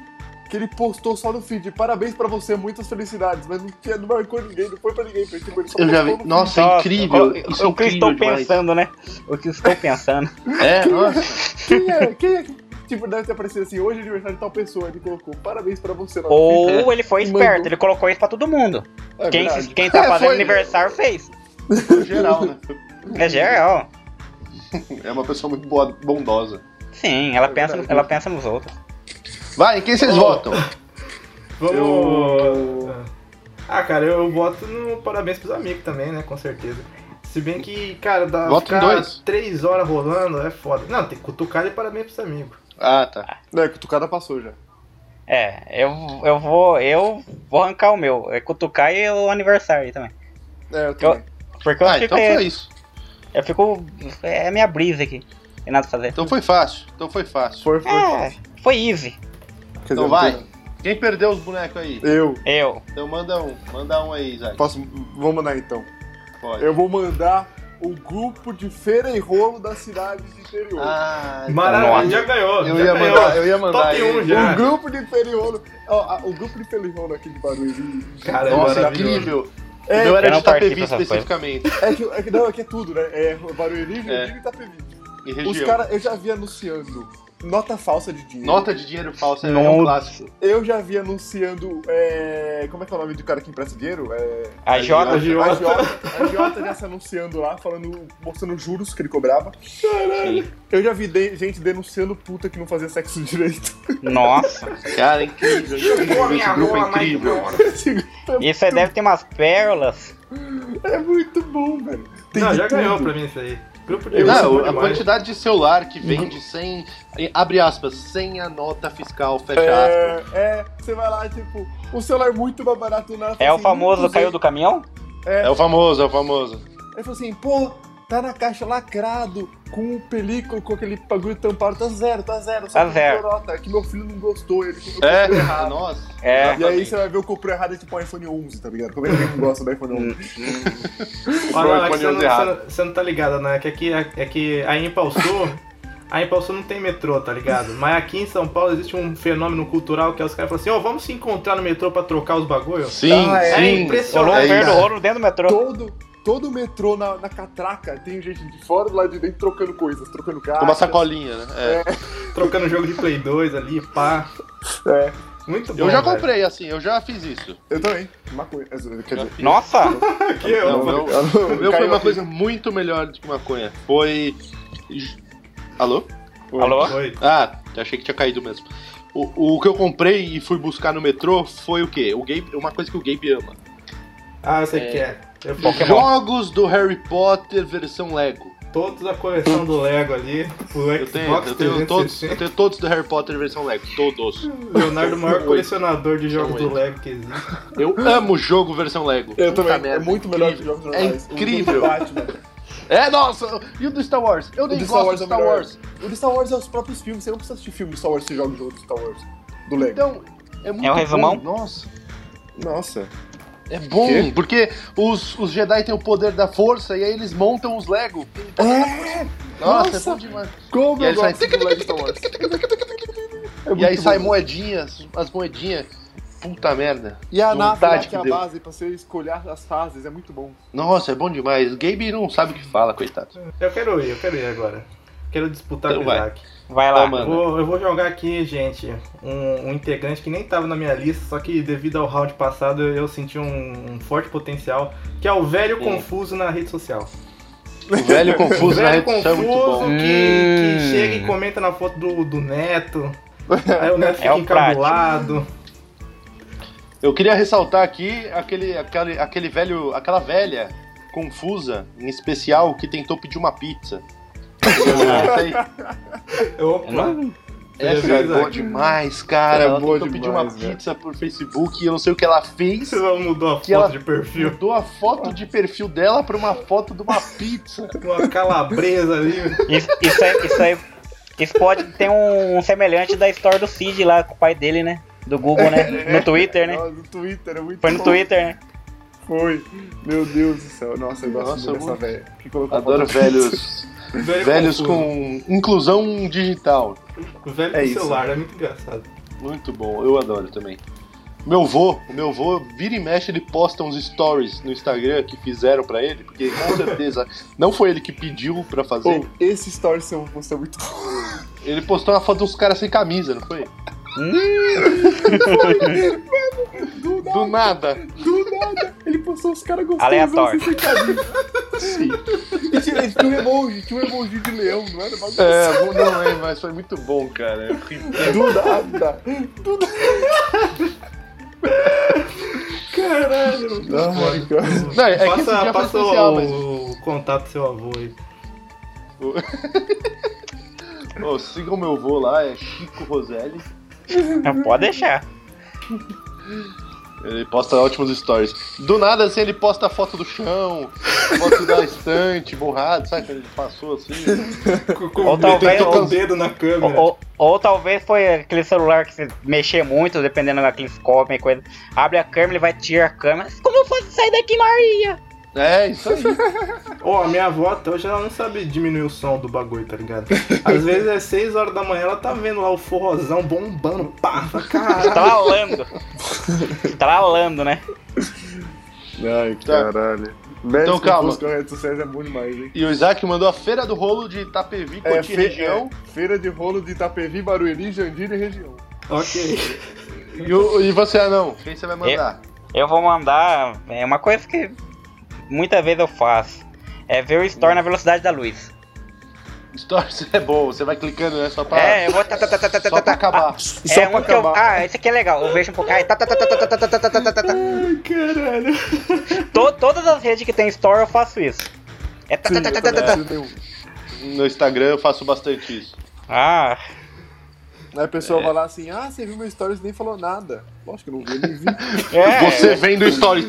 Que ele postou só no feed. Parabéns pra você, muitas felicidades. Mas não, tinha, não marcou ninguém, não foi pra ninguém. Foi, tipo, ele só eu já vi. Nossa, é incrível. o- Isso é o que eu incrível estou demais. pensando, né? O que eu estou pensando. É, nossa. Quem é? Quem é? Tipo, deve ter aparecido assim, hoje é aniversário de tal pessoa. Ele colocou, parabéns pra você. Ou ele foi Mandou. esperto, ele colocou isso pra todo mundo. É Quem, verdade. quem tá É, fazendo foi. aniversário fez. No geral, né? É geral. É uma pessoa muito boa, bondosa. Sim, ela É pensa, verdade. ela pensa nos outros. Vai, em quem vocês Oh. votam? Vamos. Eu- Ah, cara, eu voto no parabéns pros amigos também, né? Com certeza. Se bem que, cara, dá Voto ficar dois. três horas rolando é foda. Não, tem que cutucar e parabéns pros amigos. Ah, tá. Não, é que o Tucada passou já. É, eu, eu vou. Eu vou arrancar o meu. É cutucar e o aniversário aí também. É, eu também. Porque eu Ah, fico. então foi isso. Eu fico. É a minha brisa aqui. Tem nada pra fazer. Então foi fácil. Então foi fácil. Foi, foi É, fácil. foi easy. Quer Então dizer, vai. Quem perdeu os bonecos aí? Eu. Eu. Então manda um. Manda um aí, Isaac. Posso. Vou mandar então. Pode. Eu vou mandar o grupo de feira e rolo das cidades do interior. Ah. Maravilha, já ganhou. Eu já ia ganhou. mandar, eu ia mandar Top aí. 1 já. O grupo de feira e rolo. ó, o grupo de feira e rolo aqui de Barueri. Cara, é Nossa, maravilhoso. incrível. É, o meu era de não Itapevi especificamente. É que, é que não, aqui é tudo, né? É Barueri, Joinville É. e Itapevi. Em Os caras, eu já vi anunciando nota falsa de dinheiro. Nota de dinheiro falsa é Nossa. um clássico. Eu já vi anunciando. É... Como é que é o nome do cara que empresta dinheiro? É... A Jota. A Jota, a Jota já se anunciando lá, falando, mostrando os juros que ele cobrava. Sim. Eu já vi de- gente denunciando puta que não fazia sexo direito. Nossa. Cara, é incrível. incrível. Esse grupo é incrível. Isso aí deve ter umas pérolas. é muito bom, velho. Tem Não, já ganhou tudo. pra mim isso aí. Grupo de Não, bom a quantidade de celular que vende sem. Abre aspas, sem a nota fiscal, fecha aspas. É, é, você vai lá, tipo, um celular muito mais barato na É o famoso caiu do caminhão? É, É o famoso, é o famoso. Aí falou assim, pô, tá na caixa lacrado, com o película, com aquele bagulho tampado, tá zero, tá zero. só Tá que zero. Nota, é que meu filho não gostou, ele comprou É, errado. nossa. É. E aí você vai ver o comprou errado é tipo um iPhone 11, tá ligado? Como é que ninguém gosta do iPhone 11? Olha, iPhone você, não, 11 errado. você não- você não tá ligado, né? Que aqui é, é que a Aí em Paulson não tem metrô, tá ligado? Mas aqui em São Paulo existe um fenômeno cultural que é os caras falam assim, ó, vamos se encontrar no metrô pra trocar os bagulho? Sim, Ah, é sim. Impressionante. um É ouro dentro do metrô. Todo, todo metrô na, na catraca tem gente de fora e do lado de dentro trocando coisas, trocando cartas. Uma sacolinha, né? É. Trocando jogo de Play 2 ali, pá. É, Muito bom. Eu já velho. comprei, assim, eu já fiz isso. eu também. Maconha. Quer dizer, Nossa! Aqui, ó. Não, meu, eu- o meu foi uma aqui. coisa muito melhor do que maconha. Foi. Alô? Alô? Foi. Ah, achei que tinha caído mesmo. O, o que eu comprei e fui buscar no metrô foi o quê? O Gabe, uma coisa que o Gabe ama. Ah, você É. quer. Eu fiz Pokémon. Jogos do Harry Potter versão Lego. todos a coleção do Lego ali, pro Eu tenho, eu tenho, todos, 360. eu tenho todos do Harry Potter versão Lego, todos. Leonardo, o maior Oito. colecionador de jogos São do. Lego que existe. Eu amo jogo versão Lego. Eu Puta também. é merda, muito melhor que jogos normais. É incrível. O do Batman. É, nossa! E o do Star Wars? Eu nem gosto Wars do é o Star melhor. Wars. O do Star Wars é os próprios filmes. Você não precisa assistir filme do Star Wars se joga o jogo do Star Wars. Do Lego. Então, é muito É o resumão? bom. Nossa. Nossa. É bom, Quê? porque os, os Jedi têm o poder da força e aí eles montam os Lego. É! Nossa, Nossa. é bom demais. Como E eu aí sai- Star Wars. É e aí sai moedinhas, as moedinhas. Puta merda. E a nave lá que é a deu. base pra você escolher as fases, é muito bom. Nossa, é bom demais. O Gabe não sabe o que fala, coitado. Eu quero ir, eu quero ir agora. Quero disputar Então com o. Isaac. Vai lá. Tá, mano. Eu vou, eu vou jogar aqui, gente, um, um integrante que nem tava na minha lista, só que devido ao round passado eu, senti um, um forte potencial, que é o velho Hum. confuso na rede social. O velho confuso na velho rede social é muito confuso bom. que, que Hum. chega e comenta na foto do, do neto. Aí o neto fica É o encabulado. Eu queria ressaltar aqui aquele, aquele, aquele velho, aquela velha confusa, em especial, que tentou pedir uma pizza. Aí- Opa, Não- é Beleza. boa demais, cara. É ela boa tentou pedir uma demais, velho. pizza por Facebook e eu não sei o que ela fez. você não mudou a foto ela- de perfil. Mudou a foto de perfil dela pra uma foto de uma pizza. Uma calabresa ali. Isso, isso aí, isso aí. Isso pode ter um semelhante da história do Cid lá com o pai dele, né? Do Google, né? No Twitter, né? Nossa, no Twitter, é muito Foi no bom. Twitter, né? Foi. Meu Deus do céu. Nossa, eu gosto Nossa, muito dessa velha. Adoro velhos, Velho velhos confuso. com inclusão digital. Velho É com isso. celular, é muito engraçado. Muito bom, eu adoro também. Meu vô, o meu vô, vira e mexe, ele posta uns stories no Instagram que fizeram pra ele, porque com certeza não foi ele que pediu pra fazer. Pô, esse story seu postou é muito bom. Ele postou uma foto dos caras sem camisa, não foi? Do Do nada. Do nada. Ele postou os caras gostosos. Aleatório. sem camisa. Sim. E tinha, tinha um emoji, tinha um emoji de leão, não era? Bagulho É, bom, não é, mas foi muito bom, cara. Do nada. Do nada. Caralho. Ai, cara. Não, é que esse passa dia foi passa especial, o, mas... o contato do seu avô aí. Ô, sigam meu vô lá, é Chico Roselli. Pode deixar. Ele posta ótimos stories. Do nada, assim, ele posta a foto do chão, foto da estante, borrado, sabe? Quando ele passou assim. Com, com Ou talvez- com o ou- dedo na Ou, câmera. ou, ou talvez foi aquele celular que você mexer muito, dependendo daqueles copos e coisa. Abre a câmera, ele vai tirar a câmera. Como eu faço sair daqui, Maria? É, isso aí. Ó, a minha avó até hoje ela não sabe diminuir o som do bagulho, tá ligado? Às vezes é 6 horas da manhã, ela tá vendo lá o forrozão bombando, pá, caralho. Tralando. Tralando, né? Ai, Tá. caralho. Então, calma. com redes sociais é bom demais, hein? E o Isaac mandou a Feira do Rolo de Itapevi, É, Cotia fe- região. é, feira de rolo de Itapevi, Barueri, Jandira e região. Ok. E, o- e você, Anão? Quem você vai mandar? Eu vou mandar. É uma coisa que muitas vezes eu faço. É ver o store na velocidade da luz. Stories é bom, você vai clicando, né? Só pra, É, eu vou. tá, tá, tá, tá, tá, só tá, pra tá. acabar. Só É pra um que eu. acabar. Ah, esse aqui é legal. Eu vejo um pouco. Ai, tá, tá, tá, tá, tá, tá, tá, tá, tá, tá, tá, tá. Ai, caralho. To- Todas as redes que tem store eu faço isso. É tá, tá, Sim, tá, tá, tá, tá. um. No Instagram eu faço bastante isso. Ah, Aí a pessoa vai lá assim, ah, você viu meu stories e nem falou nada. Lógico que eu não vi, nem vi. é. Você vendo stories.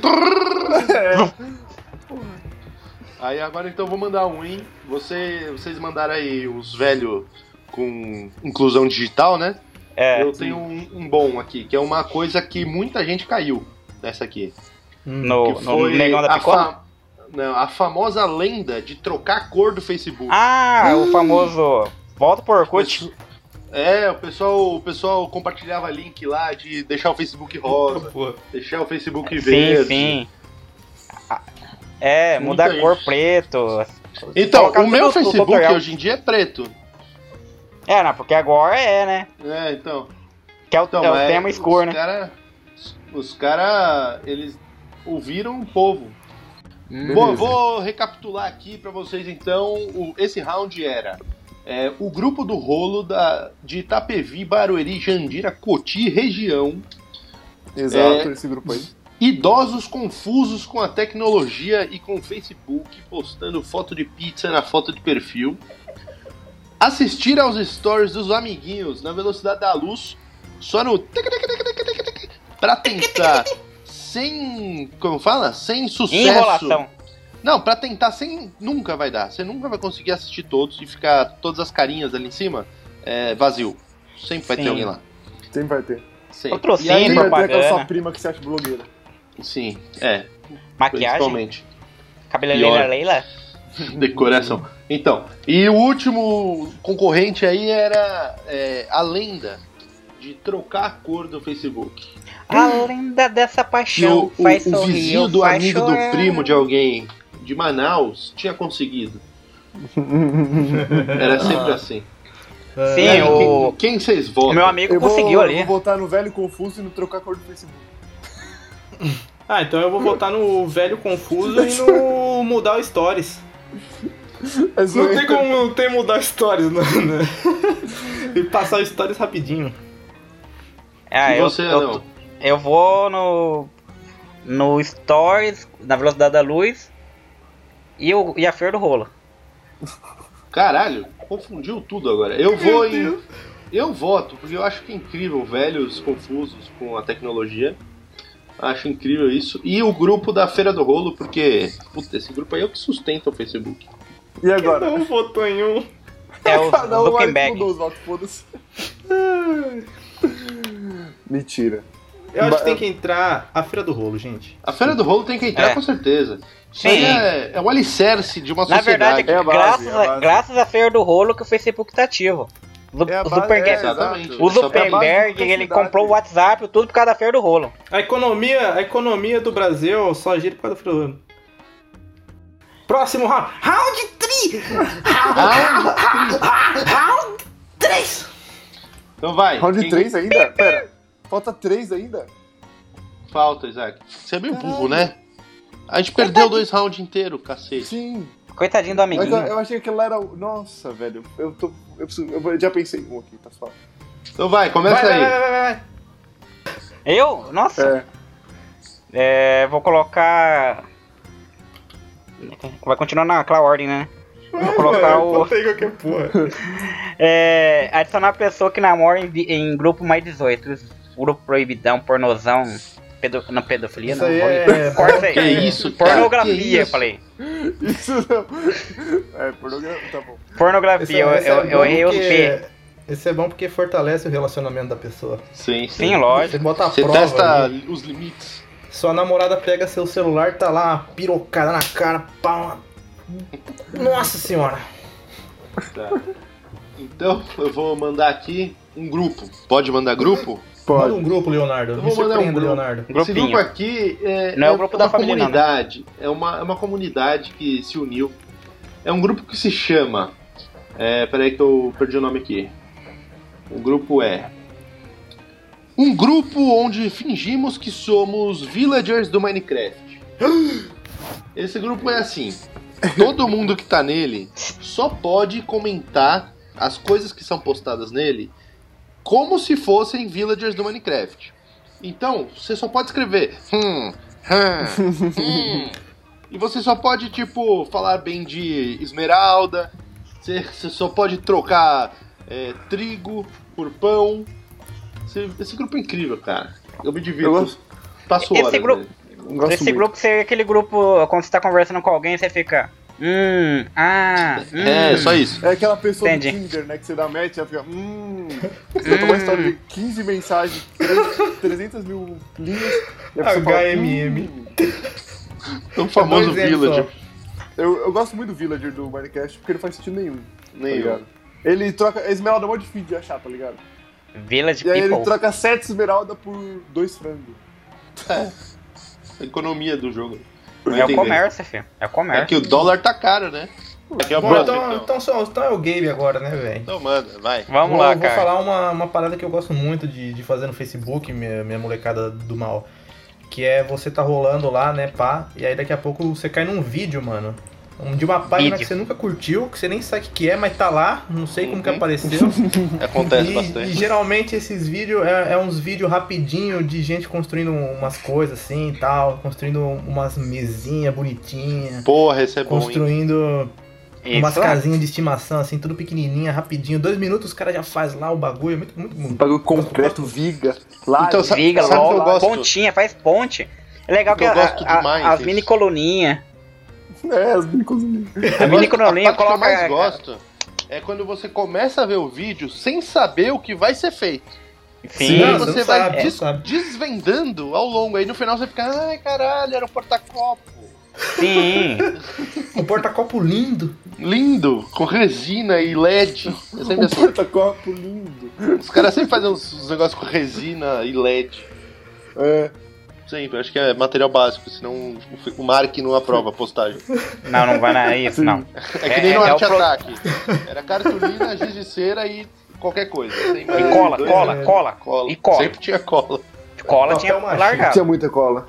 Aí agora então eu vou mandar um, hein? Você, vocês mandaram aí os velhos com inclusão digital, né? É. Eu tenho um, um bom aqui, que é uma coisa que muita gente caiu nessa aqui. No, Que no foi negão da a, picona? fa- Não, a famosa lenda de trocar a cor do Facebook. Ah, o famoso Volta pro Orkut. É, o pessoal, o pessoal compartilhava link lá de deixar o Facebook rosa, Pô, deixar o Facebook Sim, verde. sim. É, mudar a cor preto. Então, o meu Facebook tutorial. hoje em dia é preto. É, não, porque agora é, né? É, então. Que é o, então é o mas tema escuro, os né? Cara, os caras, eles ouviram o povo. Hum. Bom, eu vou recapitular aqui pra vocês então. O- esse round era é, o grupo do rolo da, de Itapevi, Barueri, Jandira, Coti, região. Exato, É. esse grupo aí. Idosos confusos com a tecnologia e com o Facebook, postando foto de pizza na foto de perfil. Assistir aos stories dos amiguinhos na velocidade da luz, só no. Pra tentar, sem. Como fala? Sem sucesso. Enrolação. Não, pra tentar sem. Nunca vai dar. Você nunca vai conseguir assistir todos e ficar todas as carinhas ali em cima é, vazio. Sempre vai Sim. ter alguém lá. Sempre vai ter. Sempre. Patrocínio, E aí- Sempre vai ter aquela sua prima que se acha blogueira. Sim, é, Maquiagem. principalmente. Cabeleireira. Leila. Decoração. Então, e o último concorrente aí era é, a lenda de trocar a cor do Facebook. A lenda dessa paixão o, o- faz o sorrir, vizinho do faz amigo chorar. do primo de alguém de Manaus tinha conseguido. Era sempre assim. Sim, E aí, o, quem, quem vocês o votam? meu amigo Eu vou, conseguiu eu ali. vou votar no velho confuso e no trocar a cor do Facebook. Ah, então eu vou votar no velho confuso e no mudar o stories. Não tem como não ter mudar stories, né? E passar stories rapidinho. Ah, E eu, você, eu, não? eu vou no. No Stories, na velocidade da luz. E, o, e a Fer do Rolo. Caralho, confundiu tudo agora. Eu vou em. Eu voto, porque eu acho que é incrível, velhos confusos com a tecnologia. Acho incrível isso. E o grupo da Feira do Rolo, porque. Puta, esse grupo aí é o que sustenta o Facebook. E agora? Não votou em um. É o Cada um mais Zuckerberg. mudou os votos, foda-se. Mentira. Eu acho que tem que entrar a Feira do Rolo, gente. A Feira do Rolo tem que entrar É. com certeza. Isso Sim. é, é o alicerce de uma Na sociedade. verdade, É a base, graças, é a graças à Fer do Rolo que o Facebook tá ativo. Zu- É o Zuckerberg, é, exato. o Zuckerberg ele comprou o WhatsApp, tudo por causa da Fer do Rolo. A economia, a economia do Brasil só gira por causa do Feira do Rolo. Próximo round. Round 3! Round 3! Então vai. Round quem- 3 ainda? Pera. Falta 3 ainda? Falta, Isaac. Você é meio burro, né? A gente perdeu dois rounds inteiros, cacete. Sim. Coitadinho do Mas eu, amiguinho. eu achei que ela era. o- Nossa, velho. Eu tô. Eu, preciso- eu já pensei em um aqui, tá suave. Então vai, começa Vai, vai, aí. vai, vai, vai. Eu? Nossa. É. É, vou colocar. Vai continuar naquela ordem, né? Vou colocar o. Qualquer porra. É, adicionar a pessoa que namora em, em grupo mais 18. Grupo proibidão, pornozão. Pedo, não, pedofilia Isso não. aí é- Corta aí. Que isso, cara? Pornografia, Que isso? falei. Isso não. É, pornografia. Tá bom. Pornografia, eu, Esse é- eu, esse é eu bom errei porque- P. Esse é bom porque fortalece o relacionamento da pessoa. Sim, sim. Sim, lógico. Você bota a Você prova testa ali. os limites. Sua namorada pega seu celular, tá lá, pirocada na cara, pá. Nossa senhora. Tá. Então, eu vou mandar aqui um grupo. Pode mandar grupo? Manda Pode. um grupo, Leonardo. Eu vou mandar um grupo. Leonardo. Esse grupo aqui é, Não é o grupo da uma família, não, né? comunidade. É, uma, é uma comunidade que se uniu. É um grupo que se chama. É, peraí que eu perdi o nome aqui. O grupo é. Um grupo onde fingimos que somos villagers do Minecraft. Esse grupo é assim. Todo mundo que tá nele só pode comentar as coisas que são postadas nele como se fossem villagers do Minecraft. Então, você só pode escrever hum, hum, hum. E você só pode, tipo, falar bem de esmeralda. Você, você só pode trocar é, trigo por pão. Esse, esse grupo é incrível, cara. Eu me divirto. Eu gosto. Passo Esse horas grupo- gosto Esse grupo seria aquele grupo, quando você tá conversando com alguém, você fica. Hum, ah, hum. É, só isso. É aquela pessoa Entendi. do Tinder, né? Que você dá match e ela fica. Hum. Você conta uma história de 15 mensagens, 300 300 mil linhas. E a fala, HMM. "Hum". O famoso exemplos villager. Eu, eu gosto muito do Villager do Minecraft porque ele faz sentido nenhum. Tá Nenhum. ligado? Ele troca. Esmeralda é um monte difícil de achar, tá ligado? Village E aí ele People. troca sete esmeralda por dois frangos. A economia do jogo. Não É o comércio, filho. É o É comércio. que o dólar tá caro, né? Aqui é o Bom, próximo, então, então. então, só, então é o Gabe agora, né, velho? Então manda, vai. Vamos vou, lá, vou cara. falar uma, uma parada que eu gosto muito de, de fazer no Facebook, minha, minha molecada do mal. Que é você tá rolando lá, né, pá, e aí daqui a pouco você cai num vídeo, mano. De uma página Vídeo. que você nunca curtiu, que você nem sabe o que que é, mas tá lá, não sei como que Uhum. apareceu. Acontece e, bastante. e geralmente esses vídeos é, é uns vídeos rapidinho de gente construindo umas coisas assim e tal, construindo umas mesinhas bonitinhas, Porra, esse é bom, construindo umas Isso. casinhas de estimação, assim, tudo pequenininha, rapidinho. Dois minutos os caras já faz lá o bagulho, é muito, muito, muito. Bagulho concreto, viga, lá. Então, sabe- Viga, sabe que LOL, gosto? pontinha, faz ponte. É legal que, Que eu a- gosto a- demais as disso. mini coluninhas. É, as bicos. A mini A parte coluninha que eu mais gosto é quando você começa a ver o vídeo sem saber o que vai ser feito. Sim. Não, você, vai sabe, des- sabe. desvendando ao longo. Aí no final você fica, ai caralho, era um porta-copo. Sim. Um porta-copo lindo. Lindo, com resina e LED. É sempre Um assim. porta-copo lindo. Os caras sempre fazem uns, uns negócios com resina e LED. É. Sempre, acho que é material básico, senão o- Mark não aprova a postagem. Não, não vai na isso, não. É que nem É- no é o Arte pro- Ataque. Era cartolina, giz de cera e qualquer coisa. Sempre E cola, dois- cola, é. cola. cola. E cola. Sempre tinha cola. Cola tinha machê. largado. Tinha muita cola.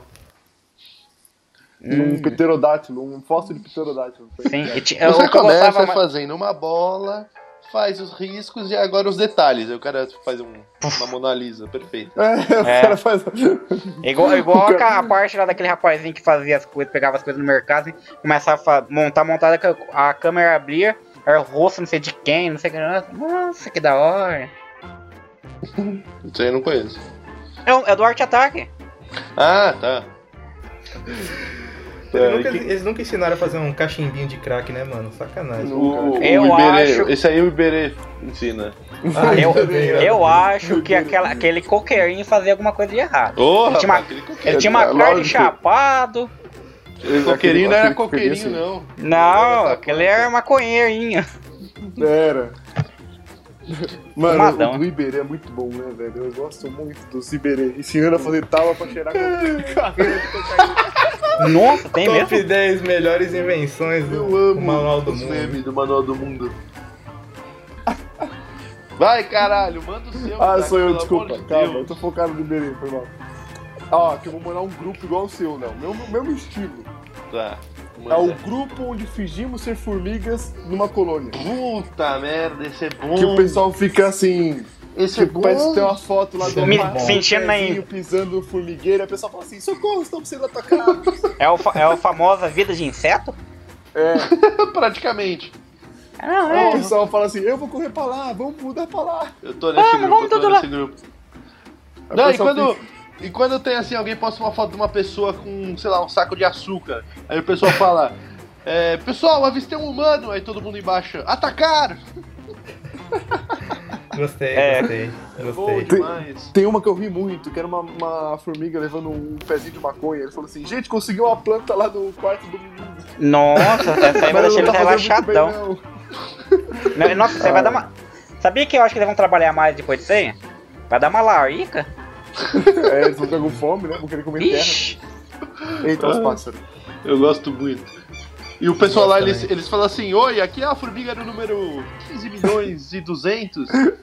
Hum. Um pterodátilo, um fóssil de pterodátilo. Sim. E ti- eu, Você o que eu começa gostava mais- fazendo uma bola, faz os riscos e agora os detalhes. Aí o cara faz um, uma Mona Lisa, perfeito. É, o É. cara faz. Igual, igual O a, cara- a parte lá daquele rapazinho que fazia as coisas, pegava as coisas no mercado e começava a montar, montar, a, a câmera abria, era o rosto não sei de quem, não sei o que. Nossa, que da hora. Isso aí eu não conheço. É, o- é do Arte Ataque. Ah, tá. Eles, É, nunca, que- eles nunca ensinaram a fazer um cachimbinho de crack, né, mano? Sacanagem. O, o Eu Iberê, acho- Esse aí o Iberê ensina. Ah, Eu, também, eu acho que aquela, aquele coqueirinho fazia alguma coisa de errado. Ô, Ele tinha uma- rapaz, aquele coqueirinho. Ele tinha uma É, lógico. chapado. Coqueirinho não era coqueirinho, coqueirinho, não. Não, aquele era maconheirinho. Era. Mano, Fumadão. o do Iberê é muito bom, né, velho? Eu gosto muito dos Iberê. Ensinando a fazer tala pra cheirar com. Nossa, tem mesmo? Top 10 melhores invenções do Eu amo Manual do Mundo. do Manual do Mundo. Vai, caralho, manda o seu. Ah, cara, sou eu, desculpa. de Calma, Deus. eu tô focado no Iberê, foi mal. Ó, que eu vou mandar um grupo igual o seu, não. Meu, mesmo estilo. Tá. É o grupo onde fingimos ser formigas numa colônia. Puta merda, esse é bom. Que o pessoal fica assim. Esse é Tipo, bom. parece que tem uma foto lá do Me um aí. pisando no formigueiro, a pessoa fala assim, socorro, estamos sendo atacados. É o, é o famosa vida de inseto? é, Praticamente. Não, aí o é. pessoal fala assim, eu vou correr pra lá, vamos mudar pra lá. Eu tô nesse Vamos, grupo, vamos eu tô nesse grupo. Não, e quando, fica- e quando tem assim, alguém posta uma foto de uma pessoa com, sei lá, um saco de açúcar. Aí o pessoal fala, é, pessoal, avistei um humano. Aí todo mundo embaixo, atacar! Gostei, É. gostei, gostei. demais. Tem uma que eu ri muito, que era uma, uma formiga levando um pezinho de maconha. Ele falou assim, gente, conseguiu uma planta lá no quarto do menino. Nossa, essa aí vai deixar ele tá bem, relaxadão. não. Não, Nossa, você vai dar uma. Sabia que eu acho que eles vão trabalhar mais depois disso aí? Vai dar uma larica? É, eles vão ficar com fome, né? Vão querer comer terra. Ixi. Eita, os pássaros. Eu gosto muito. E o pessoal lá, eles, eles falam assim, oi, aqui é a formiga do número 15 milhões e 200.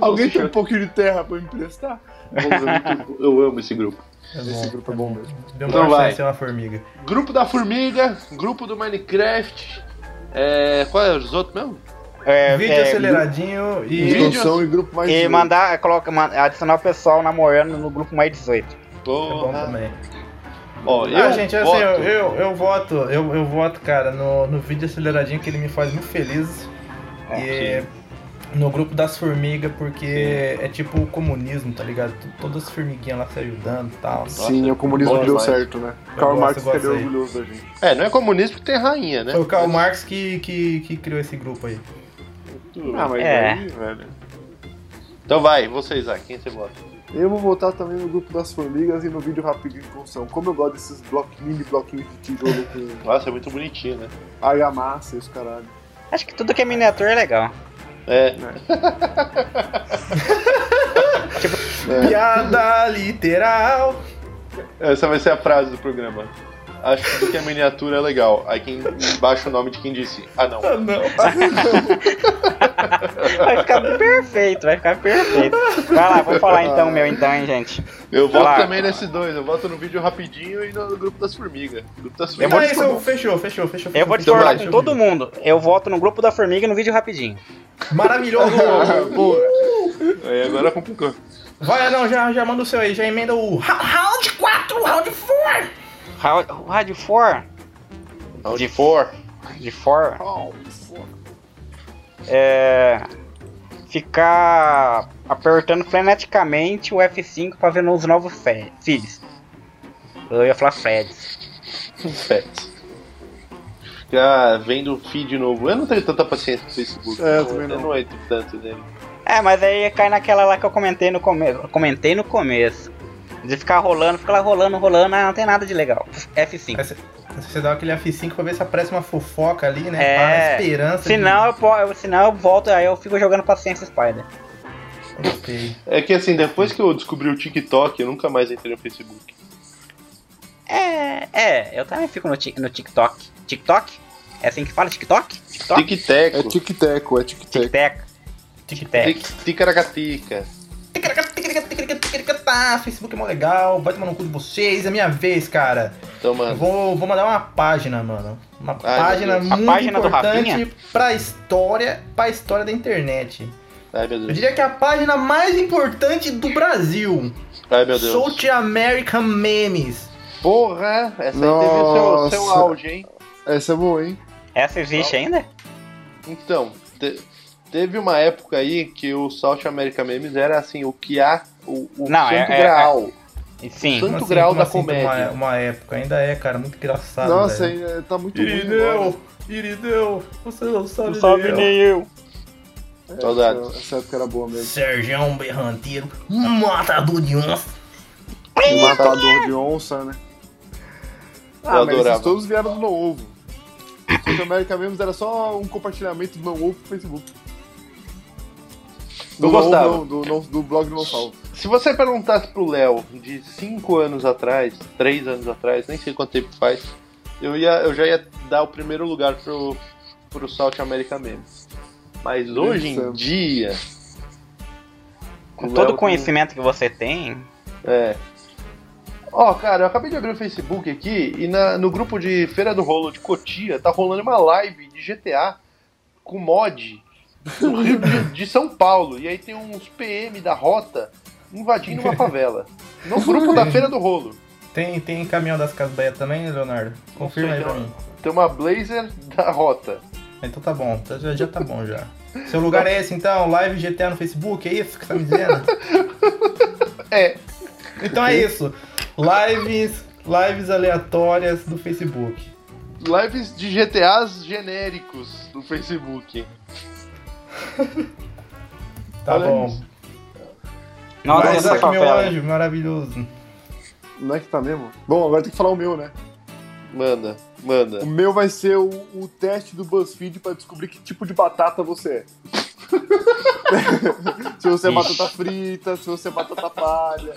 Alguém tem um pouquinho de terra pra me emprestar? Eu amo esse grupo. É Esse bom, grupo é é bom bom. mesmo. Deu Então uma vai. chance de ser uma formiga. Grupo da Formiga, grupo do Minecraft. É, qual é os outros mesmo? É, Vídeo é, aceleradinho e. Vídeo- e grupo mais E dezoito. mandar, coloca, adicionar o pessoal namorando no grupo mais 18. É bom Porra. também. Ó, eu ah, gente, assim, voto. eu, eu, eu voto, eu, eu voto, cara, no, no vídeo aceleradinho que ele me faz muito feliz. e no grupo das formigas, porque é tipo o comunismo, tá ligado? Todas as formiguinhas lá se ajudando e tal. Sim, é o comunismo Bom que deu demais. certo, né? Eu Karl gosto, Marx aí. orgulhoso da gente. É, não é comunista porque tem rainha, né? Foi o Karl Marx que, que, que criou esse grupo aí. Ah, mas É. aí, velho. Então vai, você, Isaac, quem você vota? Eu vou votar também no grupo das formigas e no vídeo rapidinho de construção. Como eu gosto desses bloquinhos, mini bloquinhos de tijolo com Nossa, é muito bonitinho, né? argamassa e os caralho. Acho que tudo que é miniatura é legal. É. Piada literal. Essa vai ser a frase do programa. Acho que tudo que é miniatura é legal. Aí quem baixa o nome de quem disse. Ah não. Ah, não. Vai ficar perfeito, vai ficar perfeito. Vai lá, vou falar então o meu então, hein, gente. Eu voto lá. também nesses dois. Eu voto no vídeo rapidinho e no grupo das formigas. Grupo das é te- isso, fechou, fechou, fechou. Eu vou discordar com todo mundo. Eu voto no grupo da formiga e no vídeo rapidinho. Maravilhoso. Boa. Aí agora complicou. Vai, não, já, já manda o seu aí, já emenda o round 4, round 4. Round 4. Round 4. De 4. É. Ficar apertando freneticamente o F5 pra ver os novos fe- feeds. Eu ia falar Freds. Pets. Ficar vendo feed novo. Eu não tenho tanta paciência no Facebook. É, eu também não. não entro tanto nele. É, mas aí cai naquela lá que eu comentei no começo. Comentei no começo. De ficar rolando, fica lá rolando, rolando, ah, não tem nada de legal. F5. Aí Você, dá aquele F5 pra ver se aparece uma fofoca ali, né? É. Para a esperança. Senão eu, po- eu, senão eu volto, aí eu fico jogando paciência Spider. de... Ok. É que assim, depois que eu descobri o TikTok, eu nunca mais entrei no Facebook. É, é, eu também fico no, Tik- no TikTok. TikTok? É assim que fala? TikTok? TikTok? É Tic-teco. tic-teco, é tic-teco. Tic-tac. Tic-tac. Tic- Ticaracatica. Facebook é mó legal, vai tomar no cu de vocês, é minha vez, cara. Mano. vou, vou mandar uma página, mano. Uma Ai, página muito página importante pra história, pra história da internet. Ai, Eu diria que é a página mais importante do Brasil. Ai, meu Deus. South American Memes. Porra, essa aí teve o seu, seu Nossa. auge, hein? Essa é boa, hein? Essa existe ainda? Então, te- teve uma época aí que o South America Memes era assim, o que há, o, o Não, é- santo é- graal. E Sim. Santo assim, grau da assim, comédia. Uma, uma época, ainda é, cara, muito engraçado. Nossa, velho. tá muito. Irineu, Irineu, você não sabe, Não sabe nem eu. nem eu. É, Saudades. Essa, essa época era boa mesmo. Sergião Berranteiro, matador de onça. E matador de onça, né? Ah, mas adorava. esses todos vieram do Não Ovo. South América mesmo era só um compartilhamento do Não Ovo pro Facebook. Eu Do Não Ovo, gostava. não, do, não- do blog do Não Salvo. Se você perguntasse pro Léo de 5 anos atrás, 3 anos atrás, nem sei quanto tempo faz, eu, ia, eu já ia dar o primeiro lugar pro, pro South America Memes. Mas hoje em dia. Com o todo o conhecimento que você tem, É. Ó, cara, eu acabei de abrir o Facebook aqui e na- no grupo de Feira do Rolo de Cotia tá rolando uma live de GTA com mod no Rio de, de São Paulo. E aí tem uns PM da rota invadindo uma favela. No grupo da Feira do Rolo. Tem, tem caminhão das Casas Bahia também, Leonardo? Confirma aí pra mim. Tem uma Blazer da rota. Então tá bom, tá- já, já tá bom já. Seu lugar é esse então? Live GTA no Facebook, é isso que você tá me dizendo? É, Então é isso. Lives, lives aleatórias do Facebook. lives de GTAs genéricos do Facebook. Tá Olha bom. isso. essa Isaac, meu anjo, maravilhoso. Não é que tá mesmo? Bom, agora tem que falar o meu, né? Manda, manda. O meu vai ser o, o teste do BuzzFeed pra descobrir que tipo de batata você é. se você é batata frita, se você é batata palha,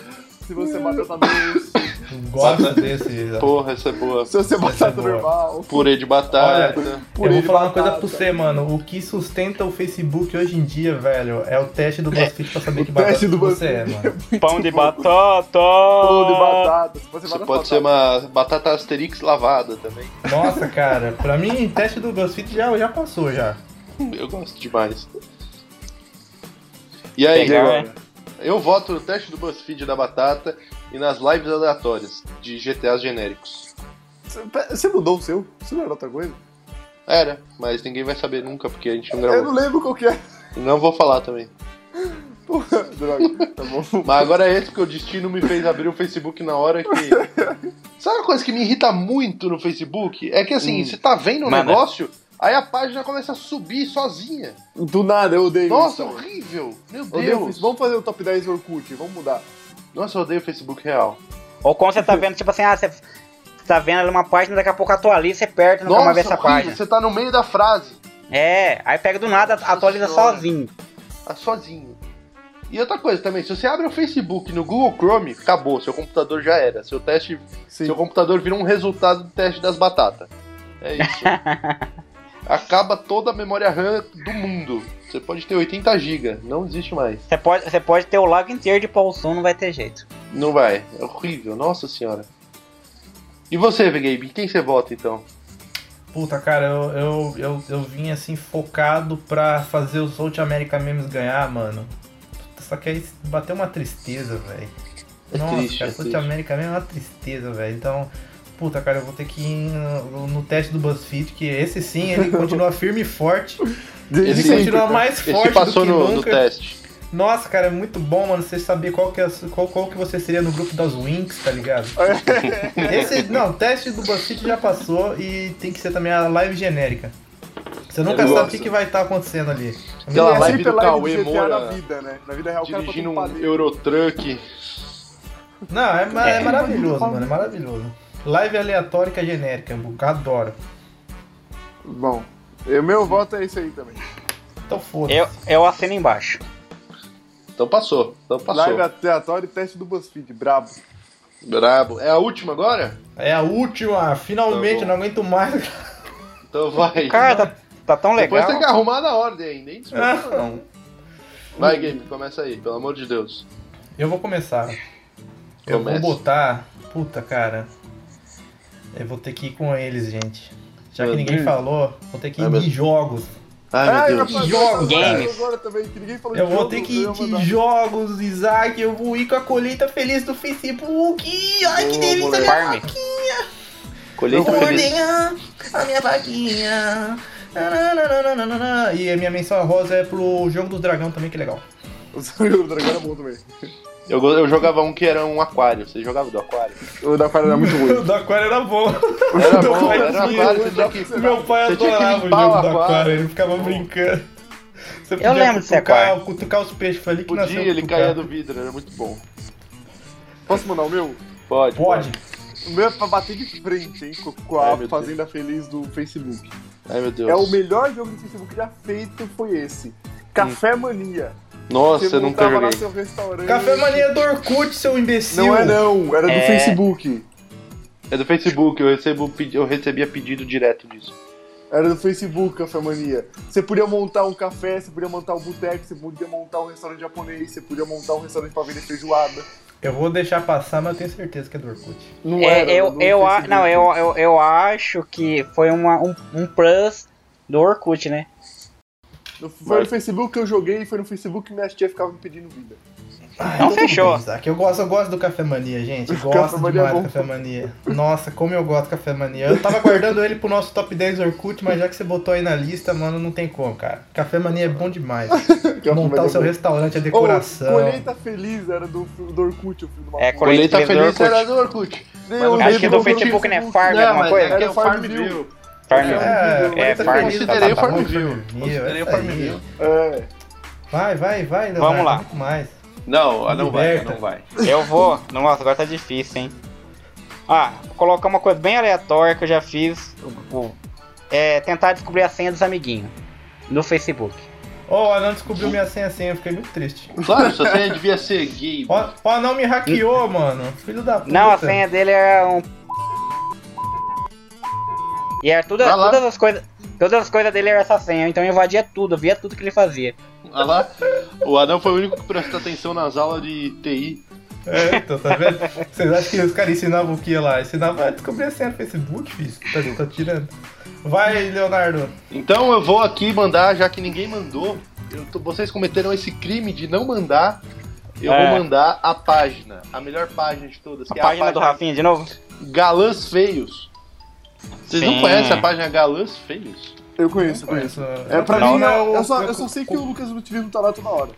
se você é batata doce, Gosto desse. Porra, essa é boa. se você é é batata boa. normal. Purê de batata. Eu purê vou de falar uma coisa pra você, mano. O que sustenta o Facebook hoje em dia, velho, é o teste do BuzzFeed pra saber O que batata teste do você é, mano. Pão de batata. Pão de batata. Você, Você batata pode ser uma batata Asterix lavada também. Nossa, cara, pra mim, teste do BuzzFeed já, já passou já. Eu gosto demais. E aí, Legal, agora? Eu voto no teste do BuzzFeed da batata e nas lives aleatórias de GTAs genéricos. Você- Você mudou o seu? Isso não era outra coisa? Era, mas ninguém vai saber nunca porque a gente não Eu não gravou. lembro qual que é. Não vou falar também. Porra, droga. Tá bom. Mas agora é esse porque o destino me fez abrir o Facebook na hora que. Sabe uma coisa que me irrita muito no Facebook? É que assim, Hum. você tá vendo o Manda. negócio, aí a página começa a subir sozinha. Do nada, eu odeio Nossa, isso. horrível! Meu Deus! Vamos fazer o top 10 Orkut, vamos mudar. Nossa, eu odeio o Facebook real. Ou quando você tá vendo, tipo assim, ah, você tá vendo ali uma página, daqui a pouco atualiza, você perde e nunca mais vê essa horrível, página. Você tá no meio da frase. É, aí pega do nada, atualiza Senhora. sozinho. Tá sozinho. E outra coisa também, se você abre o Facebook no Google Chrome, acabou, seu computador já era. Seu teste, Sim. seu computador vira um resultado do teste das batatas. É isso. Acaba toda a memória RAM do mundo. Você pode ter 80 GB, não existe mais. Você pode, você pode ter o lago inteiro de Paulson, não vai ter jeito. Não vai. É horrível, nossa senhora. E você, Gabe, quem você vota então? Puta, cara, eu, eu, eu, eu vim assim focado pra fazer o South America Memes ganhar, mano. Puta, Só que aí bateu uma tristeza, velho. É Nossa, triste, cara, é South. America Memes é uma tristeza, velho. Então, puta, cara, eu vou ter que ir no, no teste do BuzzFeed, que esse sim, ele continua firme e forte. Ele Esse- continua mais forte Esse passou do que no, no nunca. teste. Nossa, cara, é muito bom, mano, você saber qual que, é, qual, qual que você seria no grupo das Winx, tá ligado? Esse, não, o teste do BuzzFeed já passou e tem que ser também a live genérica. Você nunca Eu sabe o gosto. que, que vai estar acontecendo ali. Aquela É live do Cauê Moura na vida, né? Na vida real, cara dirigindo um. Eurotruck. Não, é, é É. maravilhoso, mano, é maravilhoso. Live aleatória genérica, eu adoro. Bom, o meu voto é esse aí também. Então foda-se. Eu, eu assino embaixo. Então passou. Então passou. Live aleatório e teste do BuzzFeed, brabo. Brabo. É a última agora? É a última, finalmente, Tá não aguento mais. Então vai. Cara, tá, tá tão Depois legal. tem que arrumar na ordem ainda, hein? Ah. Não. Vai, Game, começa aí, pelo amor de Deus. Eu vou começar. Eu vou botar. Puta, cara. Eu vou ter que ir com eles, gente. Já Meu que ninguém Deus. falou, vou ter que ir Ai, meu em jogos. Ai, Ah, meu eu Deus. fazer Jogos, games. agora também, que ninguém falou Eu de vou jogo, ter que ir de jogos, Isaac. Eu vou ir com a colheita feliz do Facebook. Ai, que Boa, delícia, moleque. minha Farm. Colheita feliz. a minha vaquinha. E a minha menção rosa é pro jogo do dragão também, que legal. O dragão era bom também. Eu, eu jogava um que era um aquário. Você jogava do aquário? O da cara era muito O ruim. do aquário era bom. Era Meu bom, pai era um aquário. Você tinha que... Meu pai Você tinha que adorava o jogo o do aquário. aquário, ele ficava brincando. Você podia lembro desse cutucar, aquário. cutucar os peixes, foi ali que Podia, nasceu. ele cutucar. caía do vidro, era muito bom. Posso mandar o meu? Pode, Pode. O meu é pra bater de frente, hein, com- a Ai, Fazenda Feliz do Facebook. Ai, meu Deus. É o melhor jogo do Facebook já feito, foi esse. Café Mania. Nossa, Você eu nunca lá joguei. seu restaurante. Café Mania do Orkut, seu imbecil. Não é não, era do É. Facebook. É do Facebook, eu, recebo, eu recebia pedido direto disso. Era do Facebook, Café Mania. Você podia montar um café, você podia montar um boteco, você podia montar um restaurante japonês, você podia montar um restaurante pra vender feijoada. Eu vou deixar passar, mas eu tenho certeza que é do Orkut. Não É, era eu, do eu, a- não, eu, eu, eu acho que foi uma, um, um plus do Orkut, né? Foi Vai. no Facebook que eu joguei e foi no Facebook que minha tia ficava me pedindo vida. Ah, Então tudo fechou. bem, Isaac. Eu gosto, eu gosto do Café Mania, gente. Café Gosto Mania demais é do Café Mania. Nossa, como eu gosto do Café Mania. Eu tava guardando ele pro nosso top 10 Orkut, mas já que você botou aí na lista, mano, não tem como, cara. Café Mania é bom demais. Café Montar o seu é restaurante, a decoração. colheita Feliz era do, do Orkut, o filho do É. Colheita Colheita Feliz do era do Orkut. Eu Acho que é do do Facebook, né? Farm, Não, alguma mas coisa? é que é o Farmville. Farmville. Farm. É, É, Farm. Feliz, Considerei tá, tá, o Farmville. Considerei o. Farmville. É. Vai, vai, vai, Leonardo. Vamos lá. Muito mais. Não, ah, não vai, não vai. Eu vou. Nossa, agora tá difícil, hein? Ah, vou colocar uma coisa bem aleatória que eu já fiz. o- o- É tentar descobrir a senha dos amiguinhos no Facebook. Ó, o Anão descobriu minha senha senha, eu fiquei muito triste. Claro, sua senha devia ser gay. Ó, o Anão me hackeou, mano. Filho da puta. Não, a senha dele é um. E era tudo, Vai lá. todas as coisas. Todas as coisas dele eram essa senha, então eu invadia tudo, eu via tudo que ele fazia. Olha lá, o Adão foi o único que prestou atenção nas aulas de TI. É, então, tá vendo? Vocês acham que os caras ensinavam o que lá? Ensinavam a descobrir a senha do Facebook, filho? Tá, tá tirando. Vai, Leonardo. Então eu vou aqui mandar, já que ninguém mandou, eu tô- vocês cometeram esse crime de não mandar. Eu É. vou mandar a página, a melhor página de todas, A que página é do a página Rafinha de novo? Galãs Feios. Vocês não Sim. conhecem a página Galãs Feios? Eu conheço, eu conheço. Conheço. É, pra Não, mim, não, eu, eu só, eu- só sei que o Lucas Lutivismo tá lá toda hora.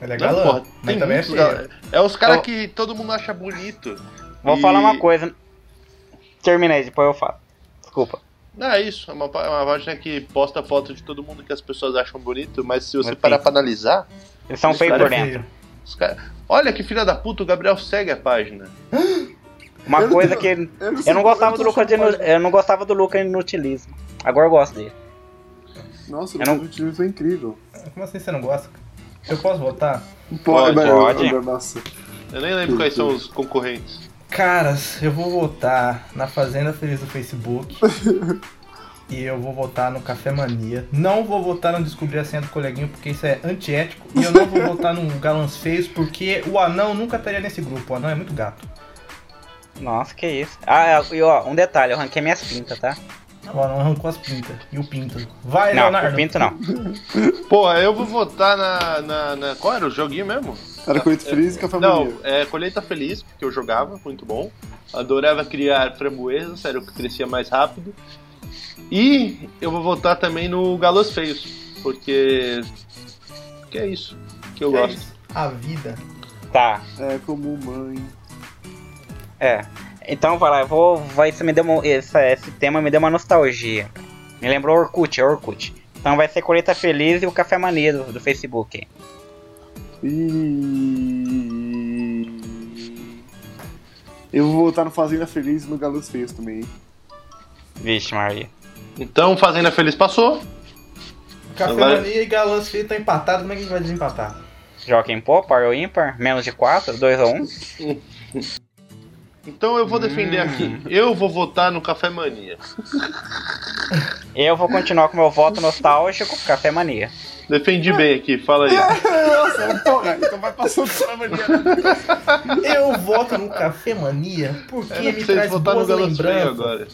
Ele é Não, galã, porra, mas tem também é feio. É os caras Eu- que todo mundo acha bonito. Vou E- falar uma coisa. Terminei, depois eu falo. Desculpa. Não, é isso. É uma, é uma página que posta foto de todo mundo que as pessoas acham bonito, mas se você Mas parar pra analisar, Eles são feios cara por é dentro. os caras. Olha que filha da puta, o Gabriel segue a página. Uma Eu não coisa tenho- que. Eu não como- gostava tô do Lucas achando inu- Eu não gostava do Lucas inutilismo. Agora eu gosto dele. Nossa, o Eu não- time foi incrível. Como assim você não gosta? Eu posso votar? Pode, pode. Nossa. Eu nem lembro quais são os concorrentes. Caras, eu vou votar na Fazenda Feliz do Facebook. e eu vou votar no Café Mania. Não vou votar no Descobrir a Senha do Coleguinho, porque isso é antiético. E eu não vou votar no Galãs Feios, porque o anão nunca estaria nesse grupo. O anão é muito gato. Nossa, que isso. Ah, e ó, um detalhe, eu ranquei minhas pintas, tá? O anão arrancou as pintas. E o pinto. Vai, não, Leonardo. o pinto não. Pô, eu vou votar na, na, na- Qual era o joguinho mesmo? Era Coito Feliz e Café Não, é Colheita Feliz, porque eu jogava, muito bom. Adorava criar framboesas, era o que crescia mais rápido. E eu vou votar também no Galos Feios, porque. Que é isso que eu Que é gosto. isso? A vida. Tá, É como mãe. É. Então vai lá, eu vou. Vai, isso me deu uma, esse, esse tema me deu uma nostalgia. Me lembrou Orkut, é Orkut. Então vai ser Colheita Feliz e o Café Mania do, do Facebook. E. Eu vou voltar no Fazenda Feliz e no Galos Feios também. Vixe, Maria. Então, Fazenda Feliz passou. Café Agora- Mania e Galãs Feios estão empatados. Como é que a gente vai desempatar? Joga em pô, par ou ímpar? Menos de 4, 2 ou 1? Então eu vou defender aqui. Eu vou votar no Café Mania. Eu vou continuar com meu voto nostálgico, Café Mania. Defendi bem aqui, fala aí. Nossa, porra, então vai passar o Café Mania. Eu voto no Café Mania porque me traz votar no boas lembranças. agora.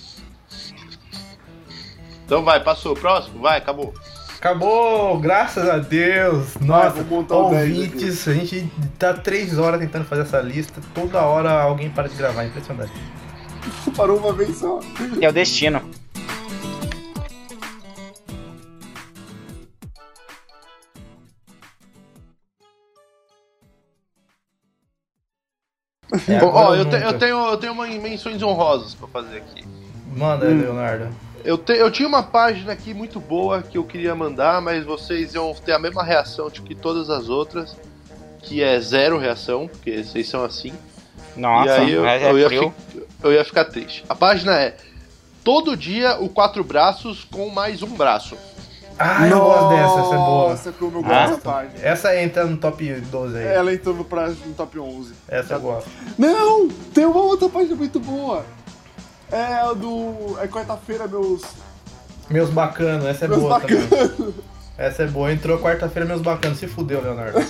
Então vai, passou. Próximo? Vai, acabou. Acabou, graças a Deus. Nossa, 10 ouvintes, a gente tá três horas tentando fazer essa lista. Toda hora alguém para de gravar, impressionante. Parou uma vez só. É o destino. É, Ó, eu, te- eu tenho, eu tenho uma menções honrosas pra fazer aqui. Manda, Leonardo. Eu, te- eu tinha uma página aqui muito boa que eu queria mandar, mas vocês iam ter a mesma reação tipo, que todas as outras, que é zero reação, porque vocês são assim. Nossa, e aí eu, mas é eu ia frio. fi- eu ia ficar triste. A página é Todo dia o quatro braços com mais um braço. Ah, eu gosto dessa, essa é boa. Nossa, como eu Ah. gosto dessa página. Essa entra no top 12 aí. Ela entrou no, pra, no top 11. Essa eu gosto. Não! Tem uma outra página muito boa. É a do. É quarta-feira, meus. Meus bacanos, essa é meus boa também. Essa é boa. Entrou quarta-feira, meus bacanos. Se fudeu, Leonardo.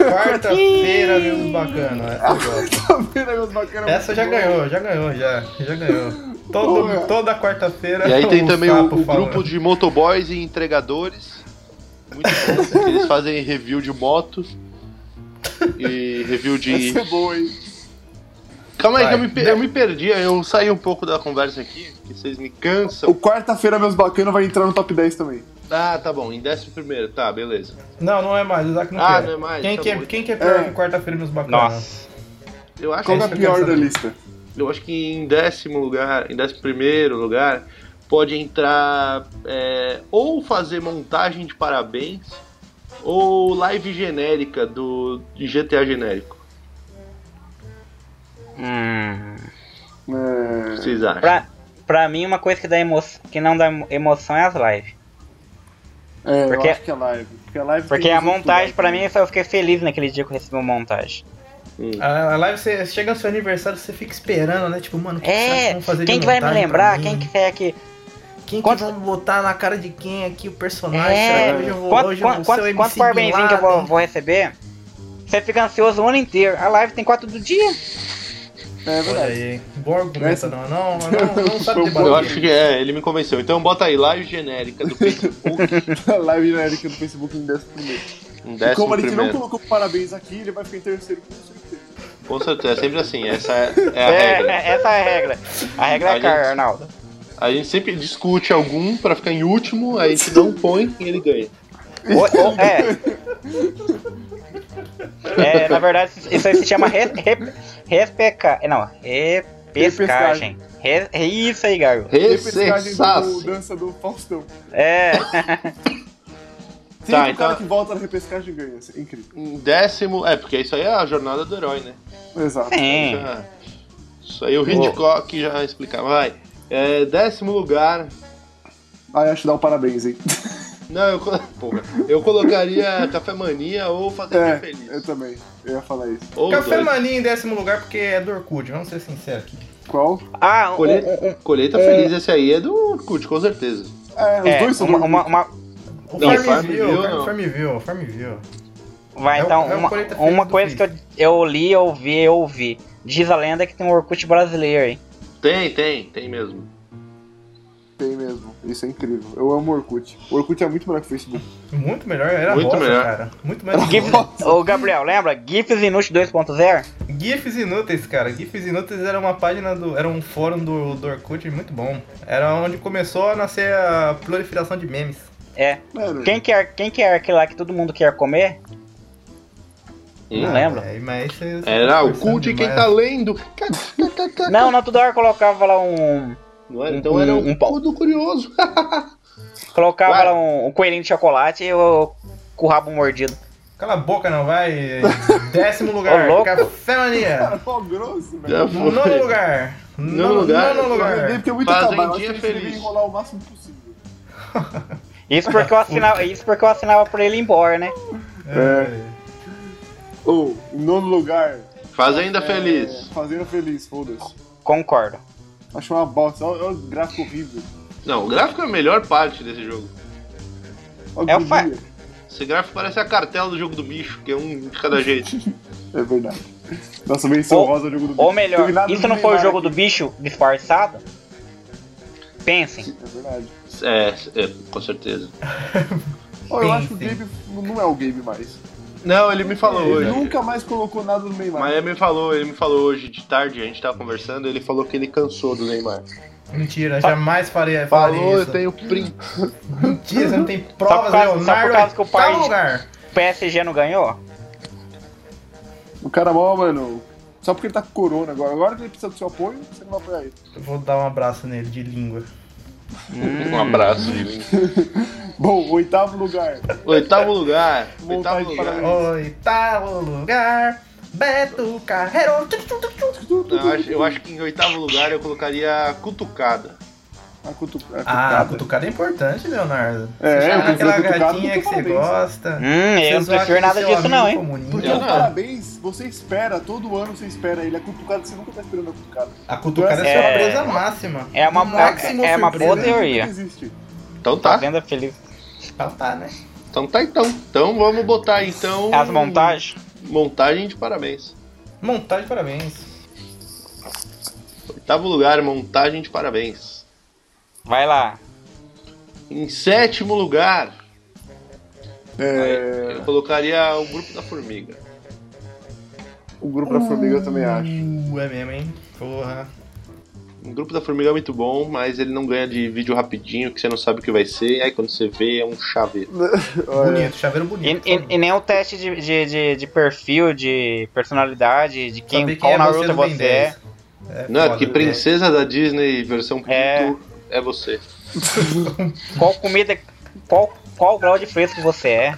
Quarta-feira, meus bacanos. Essa gosto. Quarta-feira, meus bacanos. Essa já ganhou, já ganhou, já. Já ganhou. Todo, toda quarta-feira. E aí tem o também o, o grupo de motoboys e entregadores. Muito bom. eles fazem review de moto. E review de. Essa é boa, hein? Calma aí, que eu me, per- eu me perdi, eu saí um pouco da conversa aqui, que vocês me cansam. O quarta-feira, meus bacanos vai entrar no top 10 também. Ah, tá bom, em décimo primeiro, tá, beleza. Não, não é mais. O Isaac não Ah, quer. não é mais, Quem, tá que, é, quem que é pior É. que quarta-feira, meus bacanos? Nossa. Eu acho, Qual É é a que pior da lista? eu acho que em décimo lugar, em décimo primeiro lugar, pode entrar é, ou fazer montagem de parabéns ou live genérica do de GTA genérico. Hum. Que vocês acham? Pra, pra mim, uma coisa que, dá emo que não dá emo- emoção é as lives. É, Porque- eu acho que é live. Porque a live Porque a montagem, live. pra mim, eu só fiquei feliz naquele dia que eu recebi uma montagem. Hum. A a live, você chega no seu aniversário, você fica esperando, né? Tipo, mano, o que, que que É, vão fazer de quem que vai me lembrar? Quem que é que. Quem Quantos- que vão botar na cara de quem aqui o personagem? É, que hoje eu vou, quantos hoje eu vou quantos- ser o quantos MC quantos parabénzinhos que eu vou, vou receber? Você fica ansioso o ano inteiro. A live tem quatro do dia. É Olha verdade. aí, bom argumento, Essa- não, não, não, não sabe um debater. Eu acho que é, ele me convenceu. Então bota aí, live genérica do Facebook live genérica do Facebook em décimo primeiro. E décimo como a gente não colocou parabéns aqui, ele vai ficar em terceiro com certeza. Com certeza, é sempre assim, essa é, é a É, regra. essa é a regra. A regra A é gente- cara, Arnaldo. A gente sempre discute algum pra ficar em último, aí a gente não põe e ele ganha. O- o- é. É, na verdade, isso aí se chama res, re, respeca, não, repescagem. Re, isso aí, Gago. Repescagem do dança do Faustão. É. Sempre Tá, o então- cara que volta na repescagem ganha. É incrível. Em décimo, é, porque isso aí é a jornada do herói, né? Exato. Sim. Já- Isso aí o Hitchcock já explicava. Vai. É, décimo lugar, Aí acho que dá um parabéns, hein? Não, eu, porra, eu colocaria Café Mania ou Fazendinha É, Feliz. eu também. Eu ia falar isso. Ou Café dois. Mania em décimo lugar porque é do Orkut, vamos ser sinceros aqui. Qual? Ah, um, Colhe- um- um- Colheita Feliz, esse aí é do Orkut, com certeza. É, os é, dois são uma, do uma, Orkut. uma- O Não, Farmville, Farmville. Farmville, vai É o- então é uma, colheita uma coisa que eu, eu li, eu vi, eu ouvi. Diz a lenda que tem um Orkut brasileiro aí. Tem, tem, tem mesmo. Tem mesmo. Isso é incrível. Eu amo o Orkut. O Orkut é muito melhor que o Facebook. Muito melhor, era Muito bosta, melhor. cara. Muito melhor. GIF, ô Gabriel, lembra? GIFs Inútil 2.0? GIFs Inúteis, cara. GIFs Inúteis era uma página do. Era um fórum do, do Orkut muito bom. Era onde começou a nascer a proliferação de memes. É. Mano, Quem quer, quem quer aquele lá que todo mundo quer comer? Não Hum. lembro. É, mas Era o cu de quem tá lendo. Não, não, toda hora colocava lá um. Não era? Então era Um- um pau. cu do curioso. Colocava Vai. lá um, um coelhinho de chocolate e o, com o rabo mordido. Cala a boca, não vai. Décimo lugar, Ô, louco. Café Mania. cara, pau grosso, velho. Nono lugar. Nono lugar. Nono lugar. porque é muito trabalho. Eles feliz. enrolar o máximo possível. Isso porque eu assinava, isso porque eu assinava pra ele ir embora, né? É. Ou, em nono lugar. Fazenda é, Feliz. Fazenda Feliz, foda-se. Concordo. Acho uma bosta. Olha olha o gráfico horrível. Não, o gráfico é a melhor parte desse jogo. Olha É o fa-. Esse gráfico parece a cartela do jogo do bicho, que é um de cada jeito. É verdade. Nossa, menção Ou- rosa é o jogo do Ou bicho. melhor, Teve nada isso do não foi o jogo aqui. do bicho disfarçado? Pensem. É verdade. É, é, com certeza. Ó, eu acho que o. Gabe não é o Gabe mais. Não, ele me falou Ele hoje. nunca mais colocou nada no Neymar. Mas ele me falou, ele me falou hoje de tarde, a gente tava conversando, ele falou que ele cansou do Neymar. Mentira, jamais faria, falaria Falou, eu isso. tenho print. Mentira, você não tem Só provas, por causa- só por Leonardo. causa que o pai- oitavo lugar. PSG não ganhou? O cara mó, mano. Só porque ele tá com corona agora. Agora que ele precisa do seu apoio, você não vai apoiar ele. Eu vou dar um abraço nele de língua. Um abraço, Julinho. Bom, oitavo lugar. Oitavo lugar. Oitavo lugar. Oitavo lugar, Beto Carreiro. Eu acho, eu acho que em oitavo lugar eu colocaria Cutucada. A cutu... a Ah, cutucada. cutucada é importante, Leonardo. É, Você eu aquela cutucada gatinha que você gosta. Hum, eu Você não prefiro nada disso não, hein? comunista. Porque não. parabéns, você espera, todo ano você espera ele. A cutucada, você nunca tá esperando a cutucada. A cutucada é, É. surpresa máxima. É uma- Máximo é uma surpresa. boa teoria. Existe. Então tá. Fazenda Feliz. Então tá, né? Então tá então. Então vamos botar então. As montagens. Montagem de parabéns. Montagem, parabéns. Oitavo lugar, montagem de parabéns. Vai lá. Em sétimo lugar, É, eu colocaria o grupo da formiga. o grupo da formiga eu também acho. Uh, é mesmo, hein? Porra. O grupo da formiga é muito bom, mas ele não ganha de vídeo rapidinho, que você não sabe o que vai ser. Aí quando você vê, é um chaveiro. Bonito, chaveiro E, bonito. e- e nem o teste de, de, de, de perfil, de personalidade, de quem, Saber qual é Naruto Ben você é. 10. É Não, é porque né? princesa da Disney versão pinto É. você. Qual comida. Qual, qual grau de fresco você é.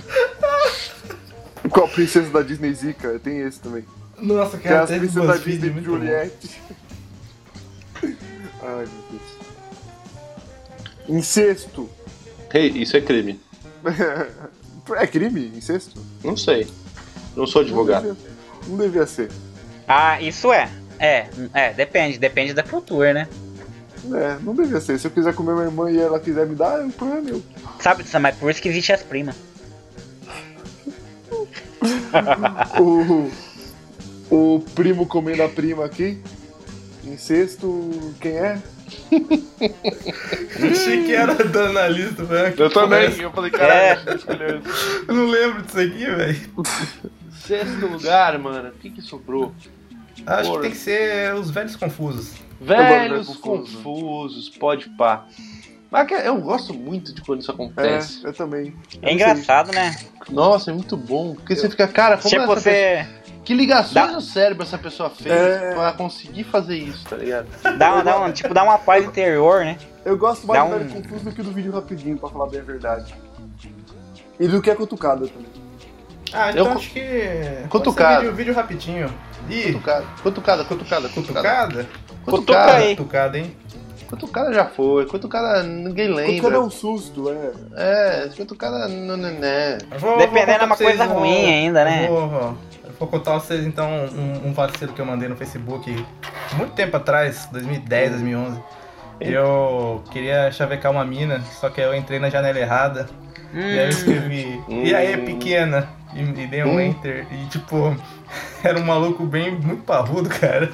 Qual princesa da Disney Zica? Tem esse também. Nossa, Que é cara, teve princesas da Disney bom. Juliette. Ai, meu Deus. Em sexto. Hey, isso é crime. É crime? Incesto? Não sei. Não sou advogado. Não devia, não devia ser. Ah, isso é. É, é, depende, depende da cultura, né? É, não devia ser. Se eu quiser comer minha irmã e ela quiser me dar, o problema é meu. Sabe, mas por isso que existe as primas. o, o primo comendo a prima aqui. Em sexto, quem é? Achei que era do analista, velho. Eu também. Eu falei, caralho, É. Eu não lembro disso aqui, velho. Sexto lugar, mano. O que que sobrou? Acho Porra. que tem que ser os velhos confusos. Velhos velho confusos, confuso. pode pá. Mas que- eu gosto muito de quando isso É, acontece. eu também. Eu É não engraçado, né? Nossa, é muito bom. Porque você fica, cara, como tipo, essa você pessoa- Que ligações Dá- no cérebro essa pessoa fez É. pra conseguir fazer isso, tá ligado? dá, uma- dá uma, tipo, dá uma paz interior, né? sei. Eu gosto mais Dá do velho um- confuso do que do vídeo rapidinho, pra falar bem a verdade. E do que a cutucada também. Ah, então Eu- acho que. Cutucado. Vídeo, vídeo rapidinho. Ih, Cutucada, cutucada, cutucada, cutucada. Cutucada? Cutuca. Cutucada, hein? Cutucada já foi, cutucada ninguém lembra. Cutucada é um susto, é. É, cutucada não. Eu vou- Dependendo, é uma coisa ruim ainda, né? Eu vou, eu vou contar vocês então um, um vacilo que eu mandei no Facebook muito tempo atrás, 2010, 2011. Eu queria chavecar uma mina, só que eu entrei na janela errada. E aí eu escrevi, e aí, pequena? E, e dei um Hum. enter. E tipo, era um maluco bem, muito parrudo, cara.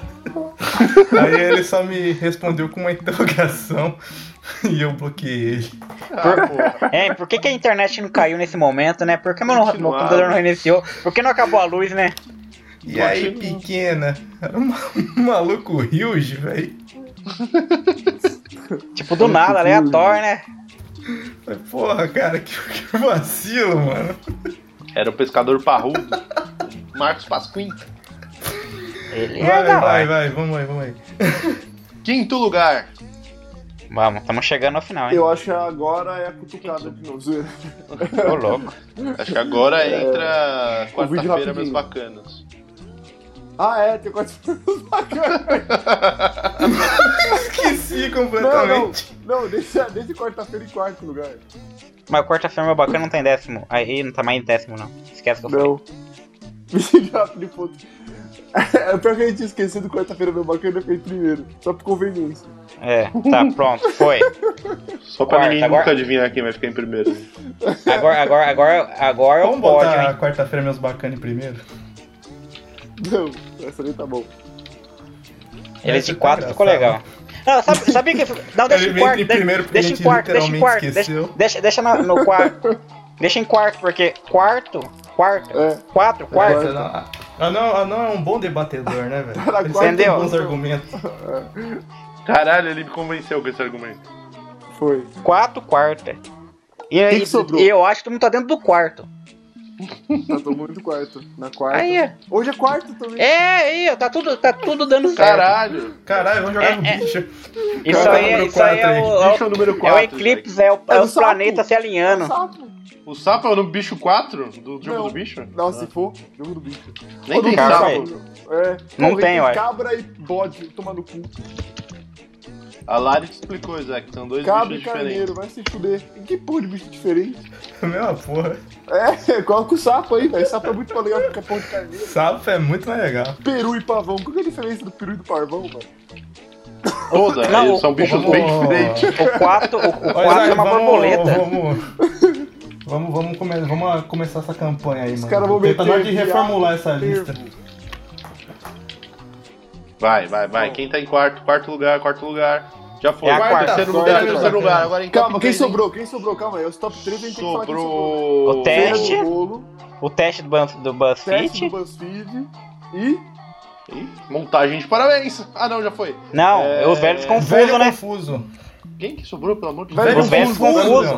aí ele só me respondeu com uma interrogação e eu bloqueei ele. Ah, porra. É, por que, que a internet não caiu nesse momento, né? Por que meu, meu computador não reiniciou? Por que não acabou a luz, né? E aí, pequena? Era um, um maluco huge, velho. Tipo, do nada, aleatório, né? Porra, cara, que, que vacilo, mano. Era o pescador parrudo. Marcos Pasquim. Ele Vai, é vai, hora. vai, vamos aí, vamos aí. Quinto lugar. Vamos, estamos chegando ao final, hein? Eu acho que agora é a cutucada de novo. Ô, louco. Acho que agora entra o vídeo quarta-feira, meus bacanos. Ah, é, tem quatro Esqueci Não, não, completamente. não, deixa, deixa quarta-feira em quarto lugar. Mas o quarta-feira meu bacana não tem décimo. Aí não tá mais em décimo, não. Esquece que eu falei. Não. Rápido, ponto. É pior que a gente esqueceu do quarta-feira meu bacana foi em primeiro. Só por conveniência. É, tá, pronto, foi. Só pra Quarta, ninguém agora- nunca adivinhar quem vai ficar em primeiro. Agora, agora, agora, agora é Vamos pódio, botar hein? quarta-feira meus bacanas primeiro? Não, essa nem tá bom. Ele Essa de tá 4 ficou engraçada. legal. Não, sabe, sabia que. Não, deixa em quarto. primeiro deixa em quarto, deixa em quarto. Deixa, esqueceu. deixa, deixa na- no quarto. deixa em quarto, porque quarto, quarto, É. quatro, quarto. Essa não- Ah, não, ah, não é um bom debatedor, né, velho? Quarta, Entendeu? bons argumentos. Caralho, ele me convenceu com esse argumento. Foi. Quatro, quarto. E, que aí, que sobrou? e eu acho que todo mundo tá dentro do quarto. Tá todo mundo no quarto. Na quarta. Aí. Hoje é quarto também. É, aí, ó, tá tudo, tá tudo dando certo. Caralho! Caralho, vamos jogar É, no é. bicho. Isso Cara, aí, número isso aí é aí. o, é Bicho é o número o, é 4. o eclipse, é, o, É é sapo. planetas se alinhando. Sapo. O sapo é o no bicho 4 do jogo Não. do bicho? Não, se for, jogo do bicho. Nem Ou tem sapo. É. Não tem, acho. Cabra e bode, toma no cu. A Lari te explicou, Zé, que são dois Cabra e bichos carneiro, vai se fuder. Que porra de bicho diferente. Mesma porra. É, coloca o sapo aí, velho. Sapo é muito mais legal que a porra de carneiro. Sapo é muito mais legal. Peru e pavão. Qual que é a diferença do peru e do pavão, mano? diferentes. Toda, Não, eles o- são bichos vamos- bem diferentes. O 4 o, o Ô, quatro Isaac, é uma vamos, borboleta. Vamos, vamos, vamos, come- vamos começar essa campanha aí, Os mano. caras vão Tá meter na hora de viado, reformular essa lista. Vai, vai, vai. Quem tá em quarto? Quarto lugar, quarto lugar. Já foi. É a Quarto, quarta. terceiro lugar, terceiro lugar. Agora em Calma, quem sobrou? Quem sobrou? Calma aí. Os top 3 a gente tem que sobrou. Sobrou. O teste. O teste do, Buzz- do teste do BuzzFeed. BuzzFeed e... Ih, Montagem de parabéns. Ah, não, já foi. Não, É, os velhos Velho confusos, né? confuso. Quem que sobrou, pelo amor de Velho Deus? Os velhos confuso.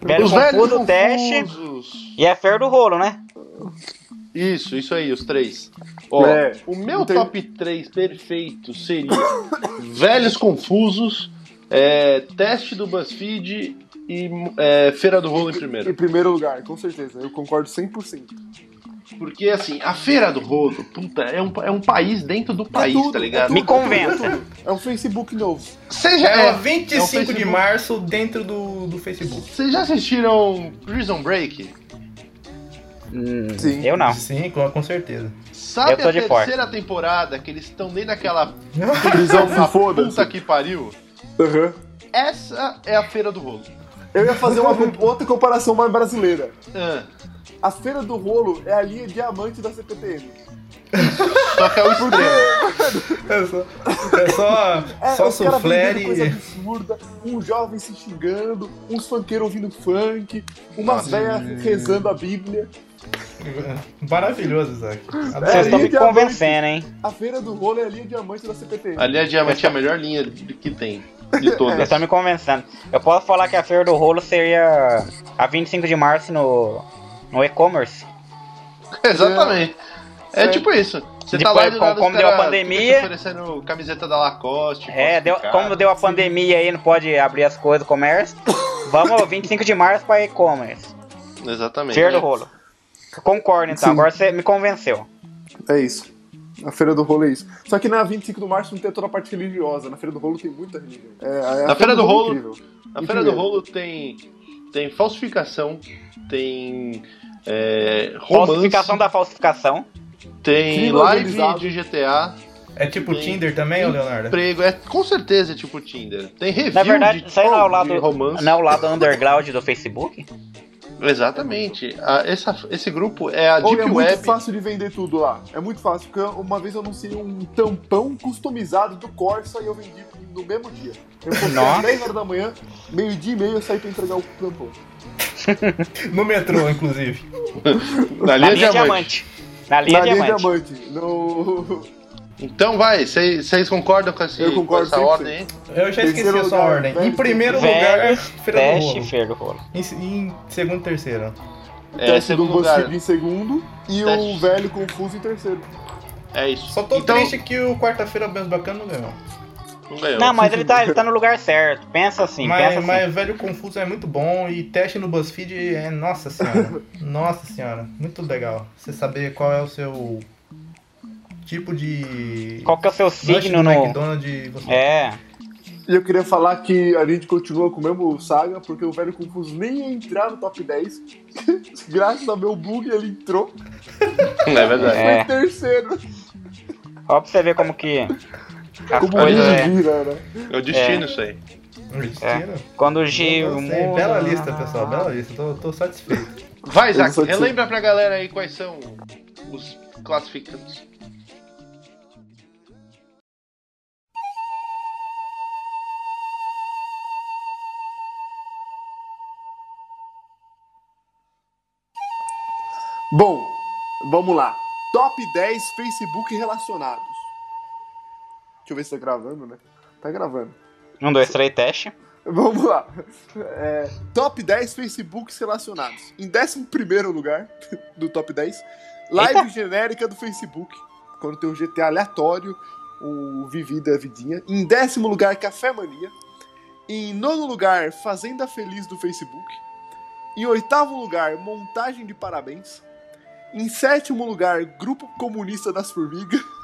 Velho Os velhos confuso, o teste e a fer do rolo, né? Isso, isso aí, os três. Ó, É, o meu tem- top 3 perfeito seria Velhos Confusos, é, Teste do BuzzFeed e é, Feira do Rolo em Em primeiro. primeiro lugar, com certeza. Eu concordo 100%. Porque, assim, a Feira do Rolo, puta, é um, é um país dentro do país, É tudo, tá é ligado? tudo, Me convença. É. É um Facebook novo. Já, É, é, o 25 é o de março dentro do, do Facebook. Vocês já assistiram Prison Break? Hum, Sim. Eu não. Sim, com, com certeza. Sabe Eu tô a de terceira temporada que eles estão dentro daquela Prisão foda. puta que pariu? Aham. Essa é a Feira do Rolo. Eu ia fazer uma outra comparação mais brasileira. Ah, A Feira do Rolo é a linha diamante da CPTM. Só que é o extremo. É só, é só, É, só coisa e... absurda, um jovem se xingando, uns funkeiros ouvindo funk, umas velhas rezando a Bíblia. Maravilhoso, Isaac. Vocês É, estão me linha diamante. convencendo, hein? A Feira do Rolo é a linha diamante da CPTM. Ali a Diamante é a melhor linha que tem. De Vocês todas. estão me convencendo. Eu posso falar que a Feira do Rolo seria a 25 de março no, no e-commerce. Exatamente. É É. tipo isso. Você tá Depois, lá e do como- nada como os deu a pandemia- oferecendo camiseta da Lacoste. É, deu, como deu a pandemia aí, não pode abrir as coisas do comércio. Vamos 25 de março para e-commerce. Exatamente. Feira do Rolo. Concordo então, Sim. agora você me convenceu. É isso. A Feira do Rolo é isso. Só que na 25 de março não tem toda a parte religiosa. Na Feira do Rolo tem muita religião. É, a- a Na Feira do Rolo é Rolo- incrível. Na Feira do. Rolo tem, tem falsificação, tem é, romance, Falsificação da falsificação. Tem live de GTA, É tipo Tem- Tinder também, Leonardo? emprego, é com certeza é tipo Tinder. Tem review Na verdade, de, isso aí não é o lado, romance. não é o lado underground do Facebook? Exatamente. A- essa, esse grupo é a Ou Deep é muito Web. fácil de vender tudo lá. É muito fácil. Porque uma vez eu anunciei um tampão customizado do Corsa e eu vendi no mesmo dia. Eu postei às Nossa. 10 horas da manhã, meio-dia e meio eu saí pra entregar o tampão. No metrô, inclusive. Na Na linha, linha diamante. diamante. Na linha Na linha diamante. diamante. No... Então vai, vocês concordam com, esse, Eu concordo com essa 100%. ordem aí? Eu já esqueci Terceiro a sua lugar, ordem. velho. Em primeiro lugar, Velho, Feira do Teste Rolo. Em, em segundo e terceiro. O É, segundo lugar. Em segundo e Teste. o velho confuso em terceiro. É isso. Só tô então, triste que o quarta-feira menos bacana não ganhou. Não ganhou. Não, mas ele tá, ele tá no lugar certo. Pensa assim, mas, pensa assim. mas velho confuso é muito bom e teste no BuzzFeed é nossa senhora. nossa senhora, muito legal. Você saber qual é o seu tipo de Qual que é o seu signo no. McDonald's você. É. E eu queria falar que a gente continua com o mesmo saga, porque o velho confuso nem ia entrar no top 10. Graças ao meu bug, ele entrou. É verdade. É. Foi em terceiro. Ó pra você ver como que. As Como coisas ele é. vira, né? É o destino isso aí. Mentira. Quando o Giro. Não sei, Bela lista, pessoal, bela lista. Tô, tô satisfeito. Vai, Zac, relembra pra galera aí quais são os classificantes. Bom, vamos lá. Top 10 Facebook relacionados. Deixa eu ver se tá gravando, né? Tá gravando. Um, dois, três, teste. Vamos lá. É, top 10 Facebooks relacionados. Em 11 lugar do top 10, live Eita. genérica do Facebook. Quando tem um GTA aleatório, o Vivida Vidinha. Em décimo lugar, Café Mania. Em nono lugar, Fazenda Feliz do Facebook. Em oitavo lugar, Montagem de Parabéns. Em sétimo lugar, Grupo Comunista das Formigas.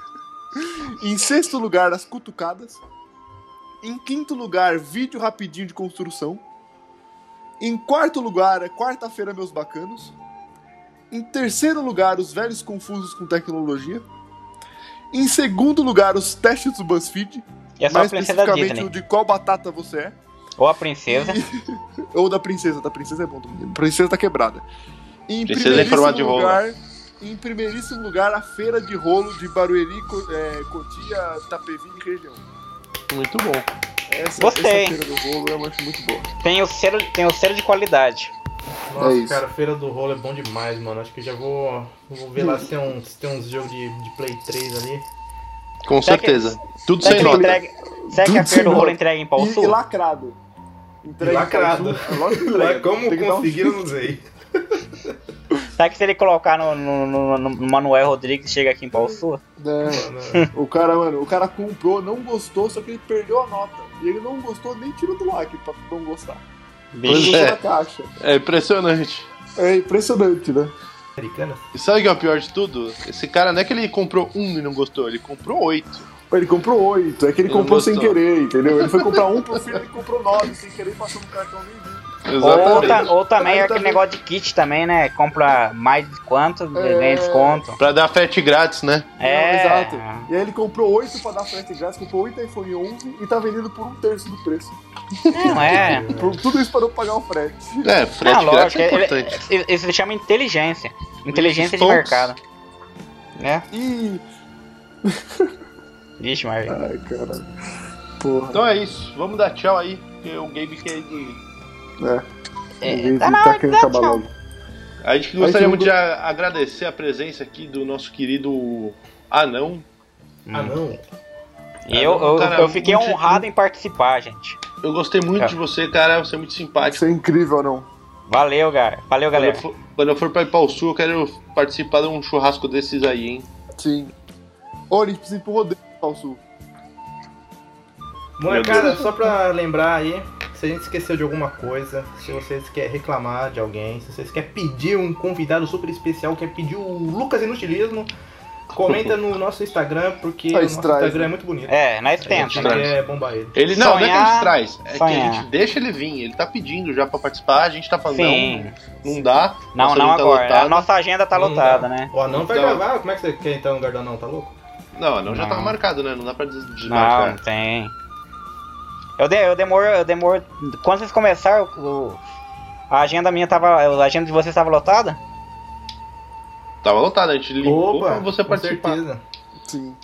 Em sexto lugar, As Cutucadas. Em quinto lugar, vídeo rapidinho de construção. Em quarto lugar, é Quarta-feira, meus bacanos. Em terceiro lugar, os velhos confusos com tecnologia. Em segundo lugar, os testes do BuzzFeed. E é mais especificamente o de qual batata você é. Ou a princesa. Ou da princesa. Da princesa é bom. Princesa tá quebrada. Em Princesa em formato de lugar, Em primeiríssimo lugar, a feira de rolo de Barueri, é, Cotia, Tapevi e região. Muito bom. Essa, Gostei. essa feira do rolo é uma muito boa. Tem o selo, tem o selo de qualidade. Nossa, É isso. cara, Feira do Rolo é bom demais, mano. Acho que já vou, vou ver lá se tem uns, se tem uns jogos de, de Play 3 ali. Com Será que- certeza. Tudo Será sem que, nota. entrega, será que Tudo a feira do rolo entrega em Pau Sul? e lacrado. Entrega Lacrado. É lógico que entrega. Como Tem que dar um- conseguiram, não sei. Será que se ele colocar no, no, no- no Manuel Rodrigues chega aqui em Pau Sul? É, o cara, mano, o cara comprou, não gostou, só que ele perdeu a nota. E ele não gostou, nem tirou do like pra não gostar. Ele Bicho. é. caixa. É impressionante. É impressionante, né? Americanas? E sabe o que é o pior de tudo? Esse cara não é que ele comprou um e não gostou, ele comprou oito. Ele comprou oito, é que ele Ele comprou sem querer, entendeu? Ele foi comprar um pro filho e comprou nove sem querer e passou no cartão nem viu. Ou, ta- ou também é aquele negócio de kit também, né? Compra mais de quanto, É. ganha desconto. Pra dar frete grátis, né? É. Não, exato. E aí ele comprou oito pra dar frete grátis, comprou oito iPhone 11 e tá vendendo por um terço do preço. Não é. Por- tudo isso para não pagar o frete. É, frete Não, grátis lógico. é ele- importante. ele- Isso se chama inteligência. Inteligência de mercado. Né? Ih, Vixe, mas. ai, caralho. Porra. Então é isso, vamos dar tchau aí, porque o Gabe quer ir. É, É, tá na tá hora de querendo dar acabar tchau. logo. A gente gostaria muito de a- agradecer a presença aqui do nosso querido Anão. Ah, não. E eu, eu, Cara, eu fiquei muito- honrado em participar, gente. Eu gostei muito Cara. de você, cara, você é muito simpático. Isso é incrível, não? Valeu, cara. Valeu, Quando eu, galera. for, quando eu for pra Ipau Sul, eu quero participar de um churrasco desses aí, hein? Sim. Ô, a gente precisa ir pro Rodrigo ao sul. Molecada, só pra lembrar aí, se a gente esqueceu de alguma coisa, se vocês querem reclamar de alguém, se vocês querem pedir um convidado super especial, quer pedir o Lucas Inutilismo, Comenta no nosso Instagram, porque o nosso traz, Instagram né? é muito bonito. É, nós A gente tenta. quer bombar ele. Ele não, não é que a gente Sonhar, traz, é que a sonhar. gente deixa ele vir. Ele tá pedindo já pra participar, a gente tá falando, Sim. não, não dá. Não, não tá agora. lotada. A nossa agenda tá Não lotada, dá. né? O anão vai Então- gravar, como é que você quer então, Gardanão? Tá louco? Não, não, já Não. tava marcado, né? Não dá pra des- Não, desmarcar. não tem. Eu, de, eu demoro, eu demoro. Quando vocês começaram, o- a agenda minha tava. A agenda de vocês tava lotada? Tava lotado, a gente ligou Opa, pra você com participar. certeza. Sim.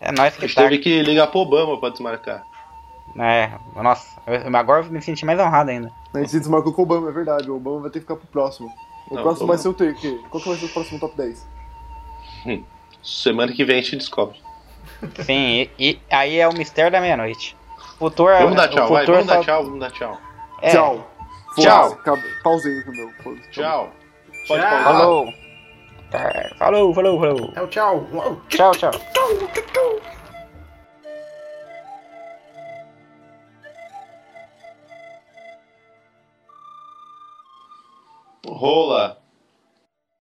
É nós A que gente tá. teve que ligar pro Obama pra desmarcar. É, nossa, eu- agora eu me senti mais honrado ainda. A gente se desmarcou com o Obama, é verdade. O Obama vai ter que ficar pro próximo. O Não, próximo vai ser o que? Qual que vai ser o próximo top 10? Semana que vem a gente descobre. Sim, e, e aí é o mistério da meia-noite. Futuro é. Vamos dar o tchau, vai, vamos dar só- tchau, vamos dar tchau. É, Tchau. Tchau. Pausei meu. Tchau. Pode Tchau. pausar. Falou. É, Falou, falou, falou. É o tchau. Uau. Tchau, tchau. Rola.